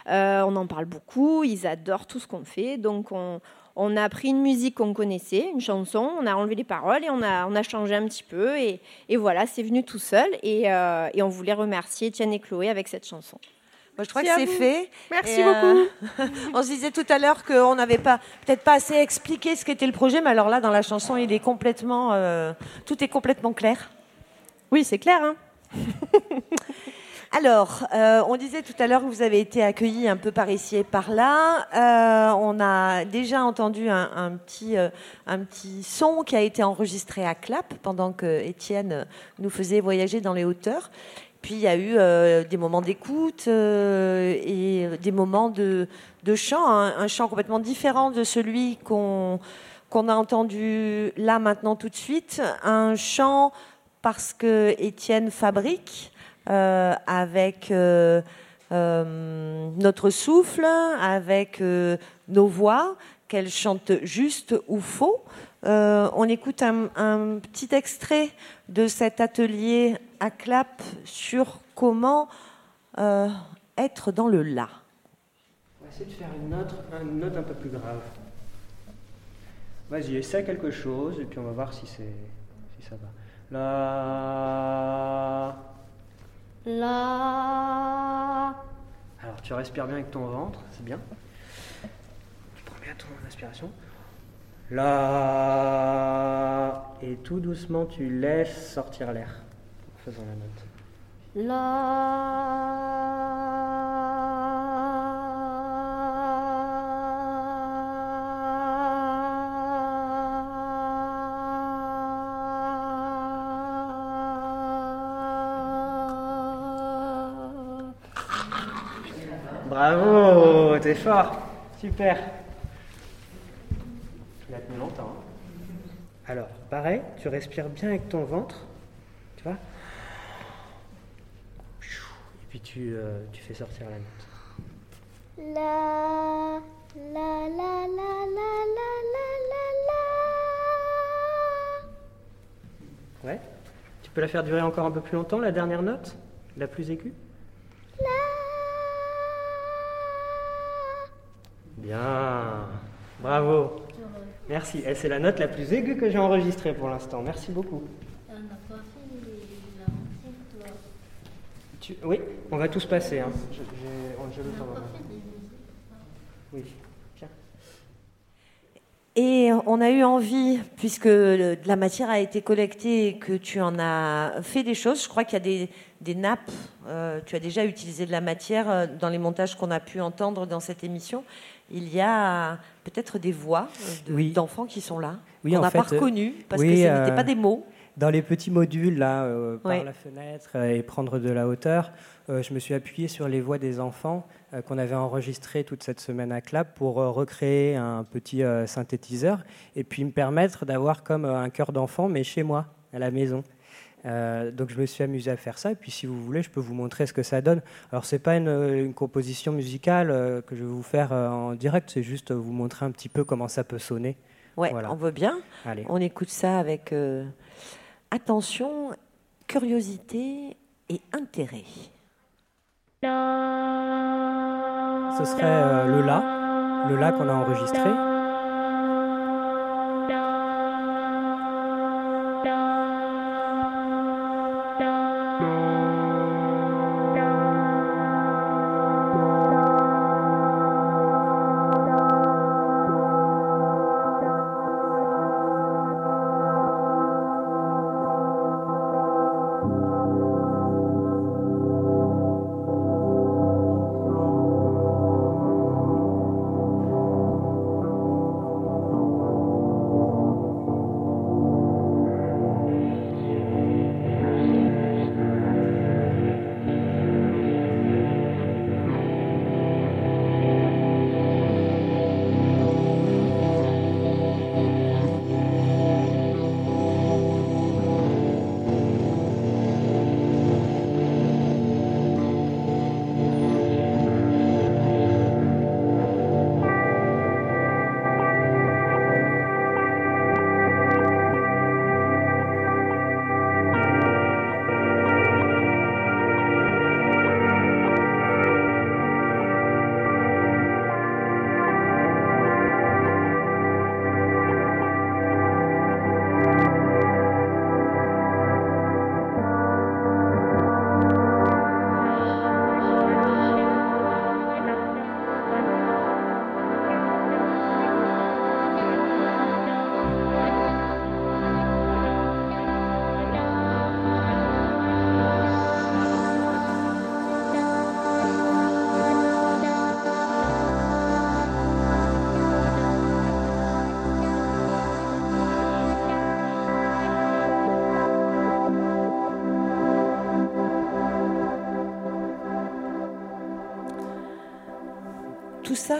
Euh, on en parle beaucoup, ils adorent tout ce qu'on fait. Donc, on, on a pris une musique qu'on connaissait, une chanson, on a enlevé les paroles et on a, on a changé un petit peu. Et, et voilà, c'est venu tout seul. Et, euh, et on voulait remercier Étienne et Chloé avec cette chanson. Moi, je crois Merci que c'est fait. Merci Et, beaucoup. on se disait tout à l'heure qu'on n'avait pas, peut-être pas assez expliqué ce qu'était le projet, mais alors là, dans la chanson, il est complètement, euh, tout est complètement clair. Oui, c'est clair. Hein Alors, euh, on disait tout à l'heure que vous avez été accueillis un peu par ici et par là. Euh, on a déjà entendu un, petit, euh, un petit son qui a été enregistré à Clap pendant que Étienne nous faisait voyager dans les hauteurs. Puis il y a eu euh, des moments d'écoute euh, et des moments de, de chant, un, un chant complètement différent de celui qu'on qu'on a entendu là maintenant tout de suite. Un chant parce que Étienne fabrique euh, avec euh, euh, notre souffle, avec euh, nos voix, qu'elle chante juste ou faux. Euh, on écoute un, petit extrait de cet atelier à clap sur comment euh, être dans le là. On va essayer de faire une note, un peu plus grave. Vas-y, essaie quelque chose et puis on va voir si, si ça va. La. La. Alors tu respires bien avec ton ventre, c'est bien. Tu prends bien ton inspiration. La. Et tout doucement tu laisses sortir l'air en faisant la note. Bravo, t'es fort, super. Tu l'as tenu longtemps. hein. Alors, pareil, tu respires bien avec ton ventre, tu vois. Et puis tu, euh, tu fais sortir la note. La. La la la la la la la la. Ouais. Tu peux la faire durer encore un peu plus longtemps, la dernière note, la plus aiguë? Bien. Bravo. Merci. Et c'est la note la plus aiguë que j'ai enregistrée pour l'instant. Merci beaucoup. Oui, on va tous passer. Hein. Temps. Oui. Et on a eu envie, puisque la matière a été collectée et que tu en as fait des choses, je crois qu'il y a des, nappes, euh, tu as déjà utilisé de la matière euh, dans les montages qu'on a pu entendre dans cette émission. Il y a peut-être des voix euh, d'enfants qui sont là, oui, qu'on n'a pas reconnues, parce que ce n'étaient pas des mots. Dans les petits modules, là, par la fenêtre et prendre de la hauteur, je me suis appuyé sur les voix des enfants euh, qu'on avait enregistré toute cette semaine à Clap pour euh, recréer un petit euh, synthétiseur et puis me permettre d'avoir comme un cœur d'enfant, mais chez moi, à la maison. Donc je me suis amusé à faire ça. Et puis si vous voulez, je peux vous montrer ce que ça donne. Alors c'est pas une, composition musicale que je vais vous faire en direct, c'est juste vous montrer un petit peu comment ça peut sonner. Ouais, on veut bien. Allez. On écoute ça avec attention, curiosité et intérêt. Ce serait euh, le La, le La qu'on a enregistré.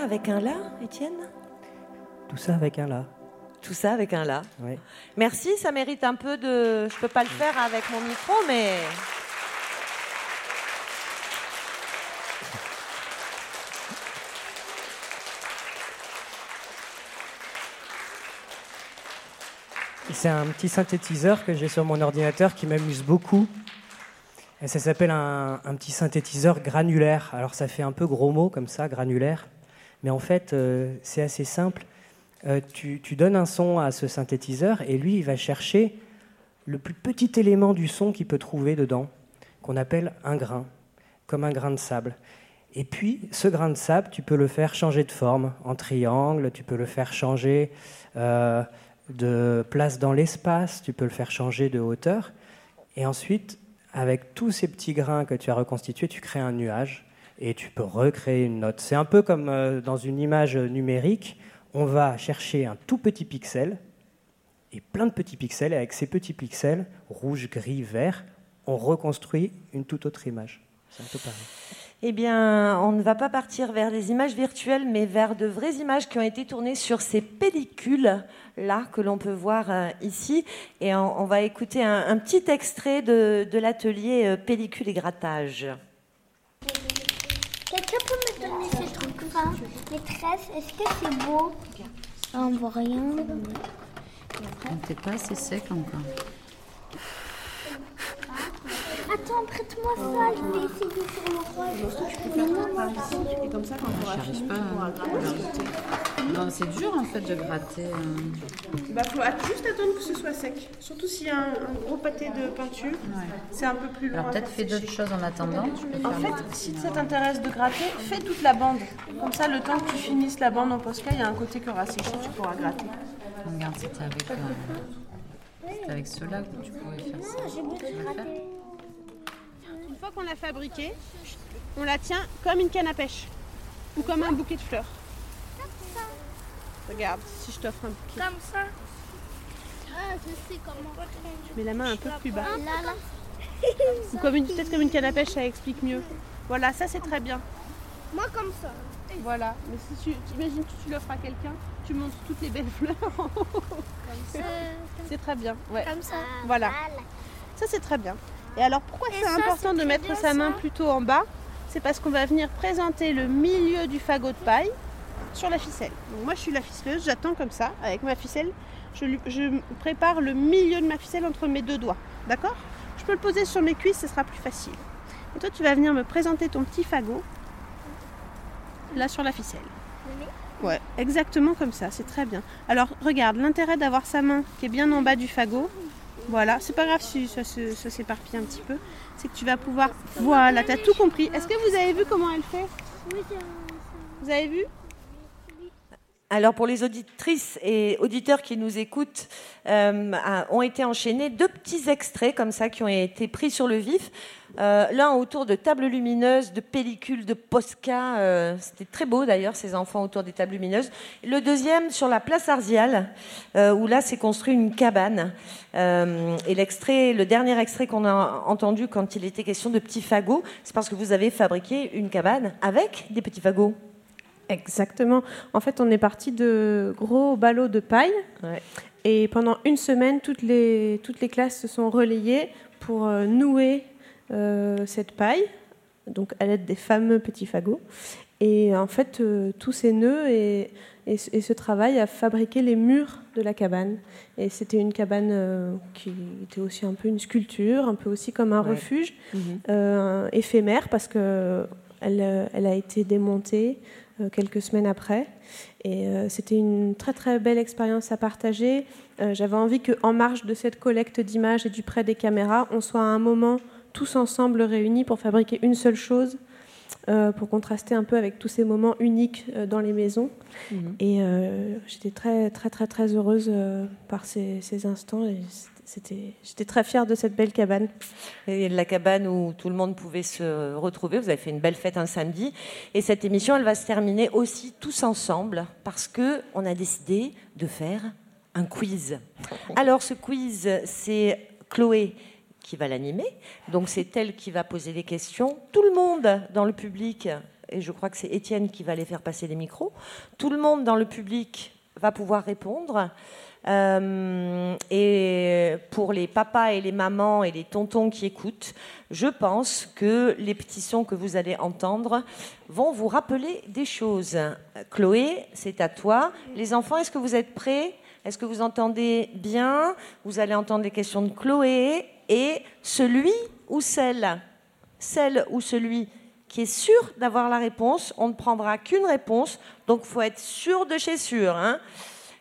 Ça avec un la, Étienne? Tout ça avec un la. Tout ça avec un la. Oui. Merci, ça mérite un peu de. Je peux pas le faire avec mon micro, mais. C'est un petit synthétiseur que j'ai sur mon ordinateur qui m'amuse beaucoup. Et ça s'appelle un, un, petit synthétiseur granulaire. Alors ça fait un peu gros mot comme ça, granulaire. Mais en fait, euh, c'est assez simple. Euh, tu, donnes un son à ce synthétiseur et lui, il va chercher le plus petit élément du son qu'il peut trouver dedans, qu'on appelle un grain, comme un grain de sable. Et puis, ce grain de sable, tu peux le faire changer de forme en triangle, tu peux le faire changer euh, de place dans l'espace, tu peux le faire changer de hauteur. Et ensuite, avec tous ces petits grains que tu as reconstitués, tu crées un nuage et tu peux recréer une note. C'est un peu comme euh, dans une image numérique, on va chercher un tout petit pixel et plein de petits pixels, et avec ces petits pixels, rouge, gris, vert, on reconstruit une toute autre image. C'est un peu pareil. Eh bien, on ne va pas partir vers des images virtuelles, mais vers de vraies images qui ont été tournées sur ces pellicules-là que l'on peut voir euh, ici. Et on, va écouter un, petit extrait de, de l'atelier euh, pellicule et grattage. Quelqu'un peut me donner ces trucs-là Les tresses, est-ce que c'est beau? Ah, On voit rien. On n'était pas assez sec encore. Attends, prête-moi ça, je vais essayer sur le roi. Je peux faire par ici, et comme ça, quand on aura fini, pas on pourra gratter. Non, c'est dur en fait de gratter. Il va falloir juste attendre que ce soit sec. Surtout s'il y a un, un gros pâté de peinture, c'est un peu plus long. Alors peut-être fais d'autres choses en attendant. tu En fait, si ça t'intéresse de gratter, fais toute la bande. Comme ça, le temps que tu finisses la bande en Posca, il y a un côté qui aura séché, tu pourras gratter. Regarde, c'était avec, euh, c'était avec ceux-là que tu pouvais faire ça. Tu faire Une fois qu'on l'a fabriqué, on la tient comme une canne à pêche ou comme un bouquet de fleurs. Regarde, si je t'offre un bouquet. Comme ça. Ah, je sais comment. Je mets la main un peu plus bas. Là, là. Ou comme une, peut-être comme une canne à pêche, ça explique mieux. Voilà, ça c'est très bien. Moi, comme ça. Voilà, mais si tu t'imagines que tu l'offres à quelqu'un, tu montres toutes les belles fleurs. ça. c'est très bien. Ouais. Comme ça. Voilà. Ça c'est très bien. Et alors pourquoi c'est important de mettre sa main ça. plutôt en bas C'est parce qu'on va venir présenter le milieu du fagot de paille sur la ficelle. Donc moi je suis la ficeleuse, j'attends comme ça avec ma ficelle. Je prépare le milieu de ma ficelle entre mes deux doigts. D'accord? Je peux le poser sur mes cuisses, ce sera plus facile. Et toi tu vas venir me présenter ton petit fagot là sur la ficelle. Ouais, exactement comme ça, c'est très bien. Alors regarde, l'intérêt d'avoir sa main qui est bien en bas du fagot, voilà, c'est pas grave si ça, s'éparpille un petit peu, c'est que tu vas pouvoir. Voilà, t'as tout compris. Est-ce que vous avez vu comment elle fait? Vous avez vu? Alors pour les auditrices et auditeurs qui nous écoutent, euh, ont été enchaînés deux petits extraits comme ça qui ont été pris sur le vif. Euh, L'un autour de tables lumineuses, de pellicules, de Posca. euh, C'était très beau d'ailleurs, ces enfants autour des tables lumineuses. Le deuxième sur la place Arzial, où là s'est construit une cabane. Et l'extrait, le dernier extrait qu'on a entendu quand il était question de petits fagots, c'est parce que vous avez fabriqué une cabane avec des petits fagots. Exactement. En fait, on est parti de gros ballots de paille. Et pendant une semaine, toutes les, toutes les classes se sont relayées pour euh, nouer euh, cette paille, donc à l'aide des fameux petits fagots. Et en fait, euh, tous ces nœuds et, et, ce- et ce travail a fabriqué les murs de la cabane. Et c'était une cabane euh, qui était aussi un peu une sculpture, un peu aussi comme un Ouais. refuge Mhm. éphémère parce que elle, elle a été démontée quelques semaines après. Et euh, c'était une très très belle expérience à partager. Euh, J'avais envie qu'en marge de cette collecte d'images et du prêt des caméras, on soit à un moment tous ensemble réunis pour fabriquer une seule chose, euh, pour contraster un peu avec tous ces moments uniques euh, dans les maisons. Mhm. Et euh, j'étais très très très très heureuse euh, par ces, ces instants. Et j'étais très fière de cette belle cabane. La cabane où tout le monde pouvait se retrouver. Vous avez fait une belle fête un samedi. Et cette émission, elle va se terminer aussi tous ensemble parce que on a décidé de faire un quiz. Alors ce quiz, c'est Chloé qui va l'animer. Donc c'est elle qui va poser les questions. Tout le monde dans le public, et je crois que c'est Étienne qui va les faire passer les micros, tout le monde dans le public va pouvoir répondre. Euh, et pour les papas et les mamans et les tontons qui écoutent, je pense que les petits sons que vous allez entendre vont vous rappeler des choses. Chloé, c'est à toi. Les enfants, est-ce que vous êtes prêts? Est-ce que vous entendez bien? Vous allez entendre les questions de Chloé et celui ou celle, celle ou celui qui est sûr d'avoir la réponse, on ne prendra qu'une réponse, donc faut être sûr de chez sûr. hein.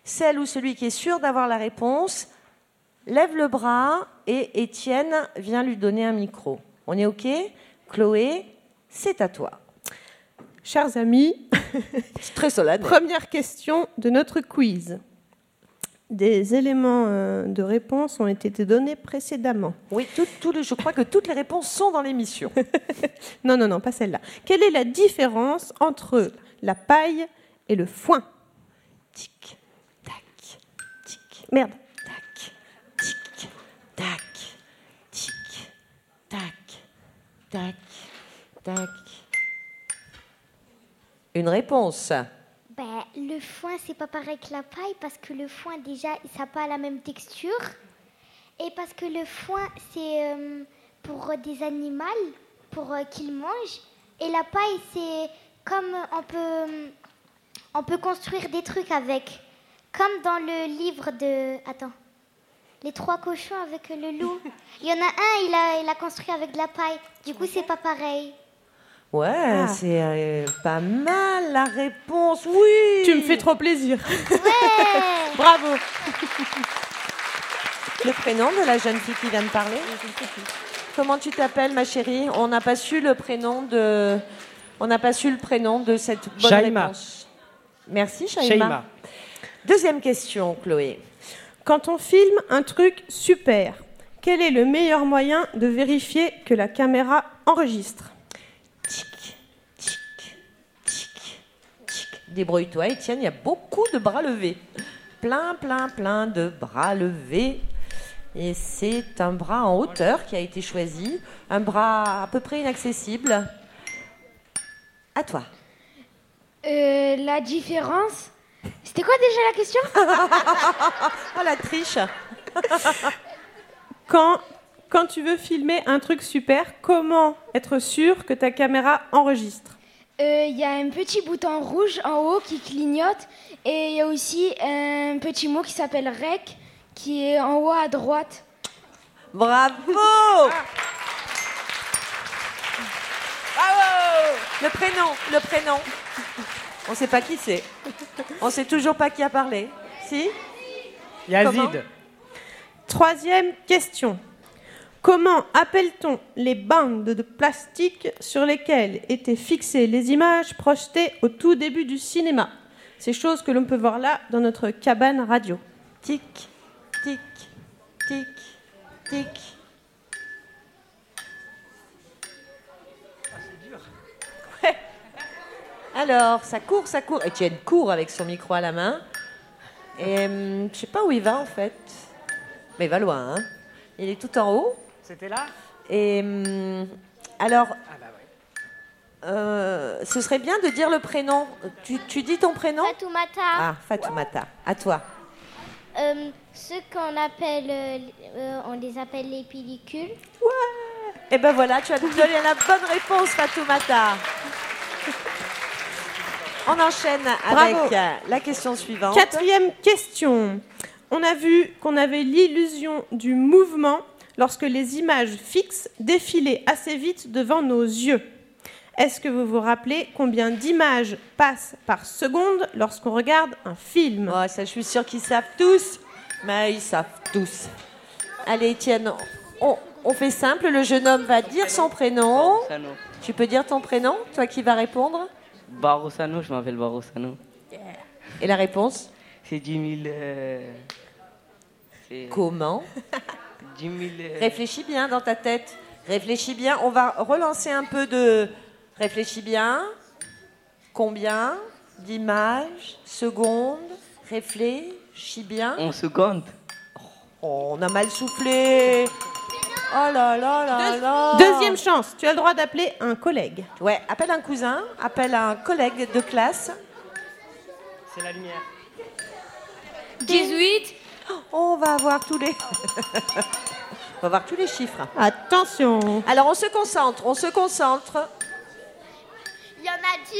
Celle ou celui qui est sûr d'avoir la réponse, lève le bras et Étienne vient lui donner un micro. On est OK? Chloé, c'est à toi. Chers amis, très solennel. Première question de notre quiz. Des éléments euh, de réponse ont été donnés précédemment. Oui, tout, tout le- je crois que toutes les réponses sont dans l'émission. non, non, non, pas celle-là. Quelle est la différence entre la paille et le foin? Tic, Merde. tac, tic, tac, tic, tac, tac, tac. Une réponse. Ben, le foin, c'est pas pareil que la paille parce que le foin, déjà, ça n'a pas la même texture. Et parce que le foin, c'est euh, pour des animaux, pour euh, qu'ils mangent. Et la paille, c'est comme on peut, on peut construire des trucs avec. Comme dans le livre de. Attends. Les trois cochons avec le loup. Il y en a un, il a, il a construit avec de la paille. Du coup, c'est pas pareil. Ouais, Ah. c'est euh, pas mal la réponse. Oui. Tu me fais trop plaisir. Ouais. Bravo. Le prénom de la jeune fille qui vient de parler Comment tu t'appelles, ma chérie? On n'a pas su le prénom de. On n'a pas su le prénom de cette bonne Shaima. réponse. Merci, Shaima. Shaima. Deuxième question, Chloé. Quand on filme un truc super, quel est le meilleur moyen de vérifier que la caméra enregistre? Débrouille-toi, Étienne, il y a beaucoup de bras levés. Plein, plein, plein de bras levés. Et c'est un bras en hauteur qui a été choisi. Un bras à peu près inaccessible. À toi. Euh, la différence. C'était quoi déjà la question Oh la triche Quand, quand tu veux filmer un truc super, comment être sûr que ta caméra enregistre Euh, Il y a un petit bouton rouge en haut qui clignote et il y a aussi un petit mot qui s'appelle REC qui est en haut à droite. Bravo Le prénom, le prénom. On ne sait pas qui c'est. On ne sait toujours pas qui a parlé. Si? Yazid. Troisième question. Comment appelle-t-on les bandes de plastique sur lesquelles étaient fixées les images projetées au tout début du cinéma? Ces choses que l'on peut voir là dans notre cabane radio. Tic, tic, tic, tic. Ouais. Alors, ça court, ça court. Etienne court avec son micro à la main. Et hum, je sais pas où il va en fait. Mais il va loin. hein. Il est tout en haut. C'était là? Et hum, alors, Ah bah euh, ce serait bien de dire le prénom. Tu, tu dis ton prénom? Fatoumata. Ah, Fatoumata. À toi. Euh, ceux qu'on appelle, euh, euh, on les appelle les pellicules. Et ben voilà, tu as donné la bonne réponse, Fatoumata. On enchaîne avec Bravo. euh, la question suivante. Quatrième question. On a vu qu'on avait l'illusion du mouvement lorsque les images fixes défilaient assez vite devant nos yeux. Est-ce que vous vous rappelez combien d'images passent par seconde lorsqu'on regarde un film? Oh, ça, je suis sûre qu'ils savent tous. Mais ils savent tous. Allez, Étienne, on, on fait simple. Le jeune homme va dire son prénom. Tu peux dire ton prénom, toi qui vas répondre? Barossano, je m'appelle Barossano. Et la réponse? C'est 10 000. euh, Comment? 10 000. euh, Réfléchis bien dans ta tête. Réfléchis bien. On va relancer un peu de. Réfléchis bien. Combien? D'images Secondes Réfléchis bien. On se compte. Oh, on a mal soufflé. Oh là là là là. Deuxième chance, tu as le droit d'appeler un collègue. Ouais, appelle un cousin, appelle un collègue de classe. C'est la lumière. 18. On va avoir tous les. on va voir tous les chiffres. Attention. Alors on se concentre, on se concentre. Il y en a 10.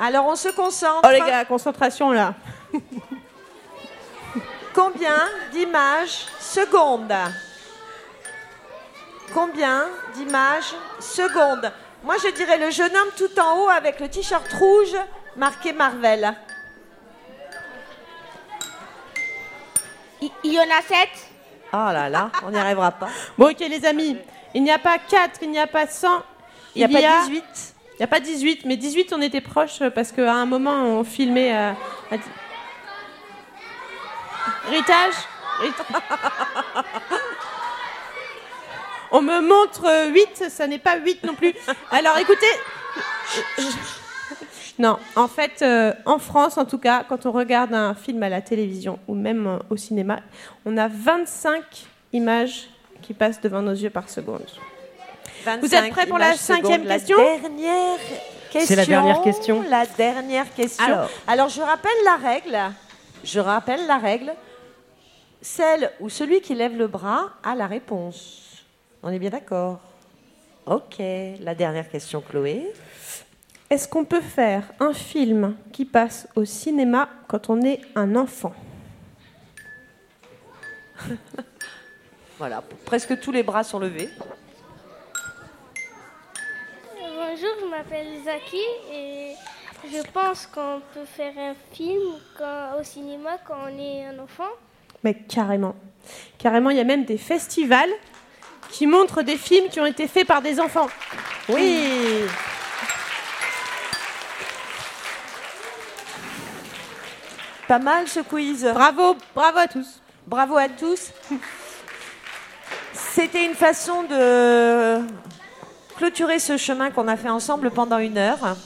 Alors on se concentre. Oh les gars, concentration là. Combien d'images secondes? Combien d'images secondes Moi, je dirais le jeune homme tout en haut avec le t-shirt rouge marqué Marvel. Il y en a 7. Oh là là, on n'y arrivera pas. Bon, ok, les amis, il n'y a pas 4, il n'y a pas 100. Il n'y a pas 18 Il n'y a pas 18, mais 18, on était proche parce qu'à un moment, on filmait. euh, à Ritage? Rit- On me montre 8, ça n'est pas 8 non plus. Alors écoutez. Non, en fait, euh, en France, en tout cas, quand on regarde un film à la télévision ou même euh, au cinéma, on a 25 images qui passent devant nos yeux par seconde. Vous êtes prêts pour la cinquième secondes. La question? dernière question. C'est la dernière question. La dernière question. Alors. Alors, je rappelle la règle. Je rappelle la règle. Celle où celui qui lève le bras a la réponse. On est bien d'accord Ok. La dernière question, Chloé. Est-ce qu'on peut faire un film qui passe au cinéma quand on est un enfant? Voilà, presque tous les bras sont levés. Bonjour, je m'appelle Zaki et je pense qu'on peut faire un film quand- au cinéma quand on est un enfant. Mais carrément. Carrément, il y a même des festivals qui montrent des films qui ont été faits par des enfants. Oui. Pas mal ce quiz. Bravo, bravo à tous. Bravo à tous. C'était une façon de clôturer ce chemin qu'on a fait ensemble pendant une heure.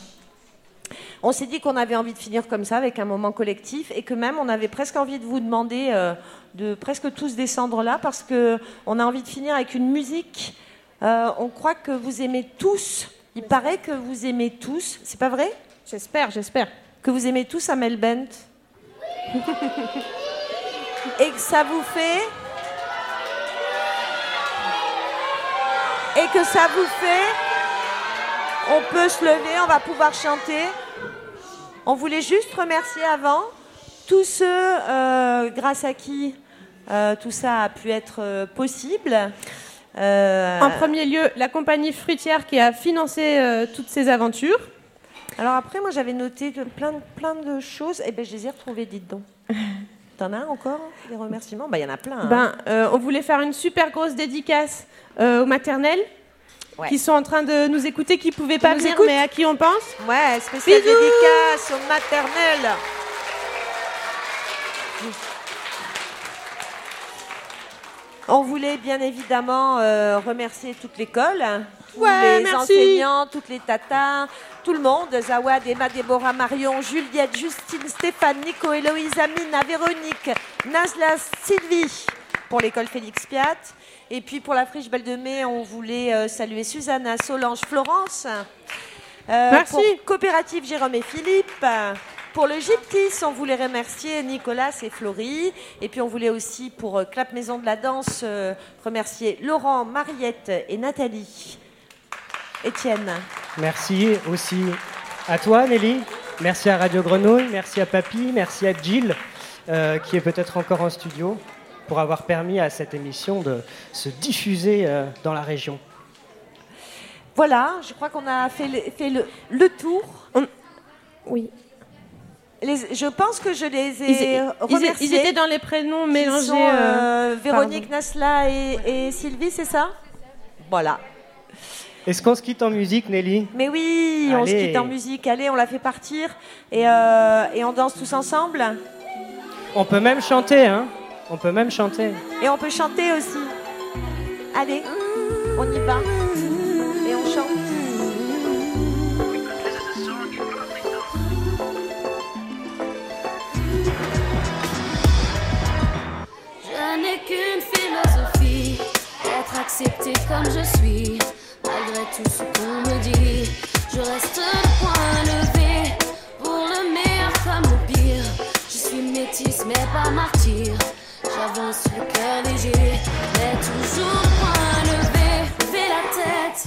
On s'est dit qu'on avait envie de finir comme ça, avec un moment collectif, et que même on avait presque envie de vous demander euh, de presque tous descendre là, parce que on a envie de finir avec une musique. Euh, on croit que vous aimez tous. Il paraît que vous aimez tous. C'est pas vrai? J'espère, j'espère. Que vous aimez tous Amel Bent? et que ça vous fait? Et que ça vous fait? On peut se lever, on va pouvoir chanter. On voulait juste remercier avant tous ceux euh, grâce à qui euh, tout ça a pu être euh, possible. En premier lieu, la compagnie fruitière qui a financé toutes ces aventures. Alors après, moi j'avais noté de- plein, de- plein de choses, et ben je les ai retrouvées, dites donc. T'en as encore des remerciements? Bah il y en a plein. hein. Ben, euh, on voulait faire une super grosse dédicace euh, aux maternelles Ouais. qui sont en train de nous écouter, qui ne pouvaient pas nous venir, écoutent mais à qui on pense. Ouais, spécial Bisous dédicace aux maternelles. On voulait bien évidemment euh, remercier toute l'école, tous Ouais, les merci. enseignants, toutes les tatas, tout le monde, Zawad, Emma, Déborah, Marion, Juliette, Justine, Stéphane, Nico, Héloïse, Amina, Véronique, Nazla, Sylvie pour l'école Félix Piat. Et puis pour la friche Belle de Mai, on voulait euh, saluer Susanna, Solange, Florence. Euh, Merci. Pour Coopérative Jérôme et Philippe. Pour le Gyptis, on voulait remercier Nicolas et Florie. Et puis on voulait aussi, pour euh, Clap Maison de la Danse, euh, remercier Laurent, Mariette et Nathalie. Étienne. Merci aussi à toi, Nelly. Merci à Radio Grenouille. Merci à Papy. Merci à Jill, euh, qui est peut-être encore en studio, pour avoir permis à cette émission de se diffuser euh, dans la région. Voilà, je crois qu'on a fait le, fait le, le tour. Oui. Les- je pense que je les ai ils- remerciés. ils étaient dans les prénoms mélangés. sont, euh, euh, Véronique Nasla et, et Sylvie, c'est ça? Voilà. Est-ce qu'on se quitte en musique, Nelly? Mais oui, on se quitte en musique. Allez, on la fait partir et, euh, et on danse tous ensemble. On peut même chanter, hein On peut même chanter. Et on peut chanter aussi. Allez, on y va. Et on chante. Je n'ai qu'une philosophie, être accepté comme je suis, malgré tout ce qu'on me dit. Je reste le point levé, pour le meilleur comme le pire. Je suis métisse mais pas martyr, j'avance le cœur léger, mais toujours point levé. Lever la tête,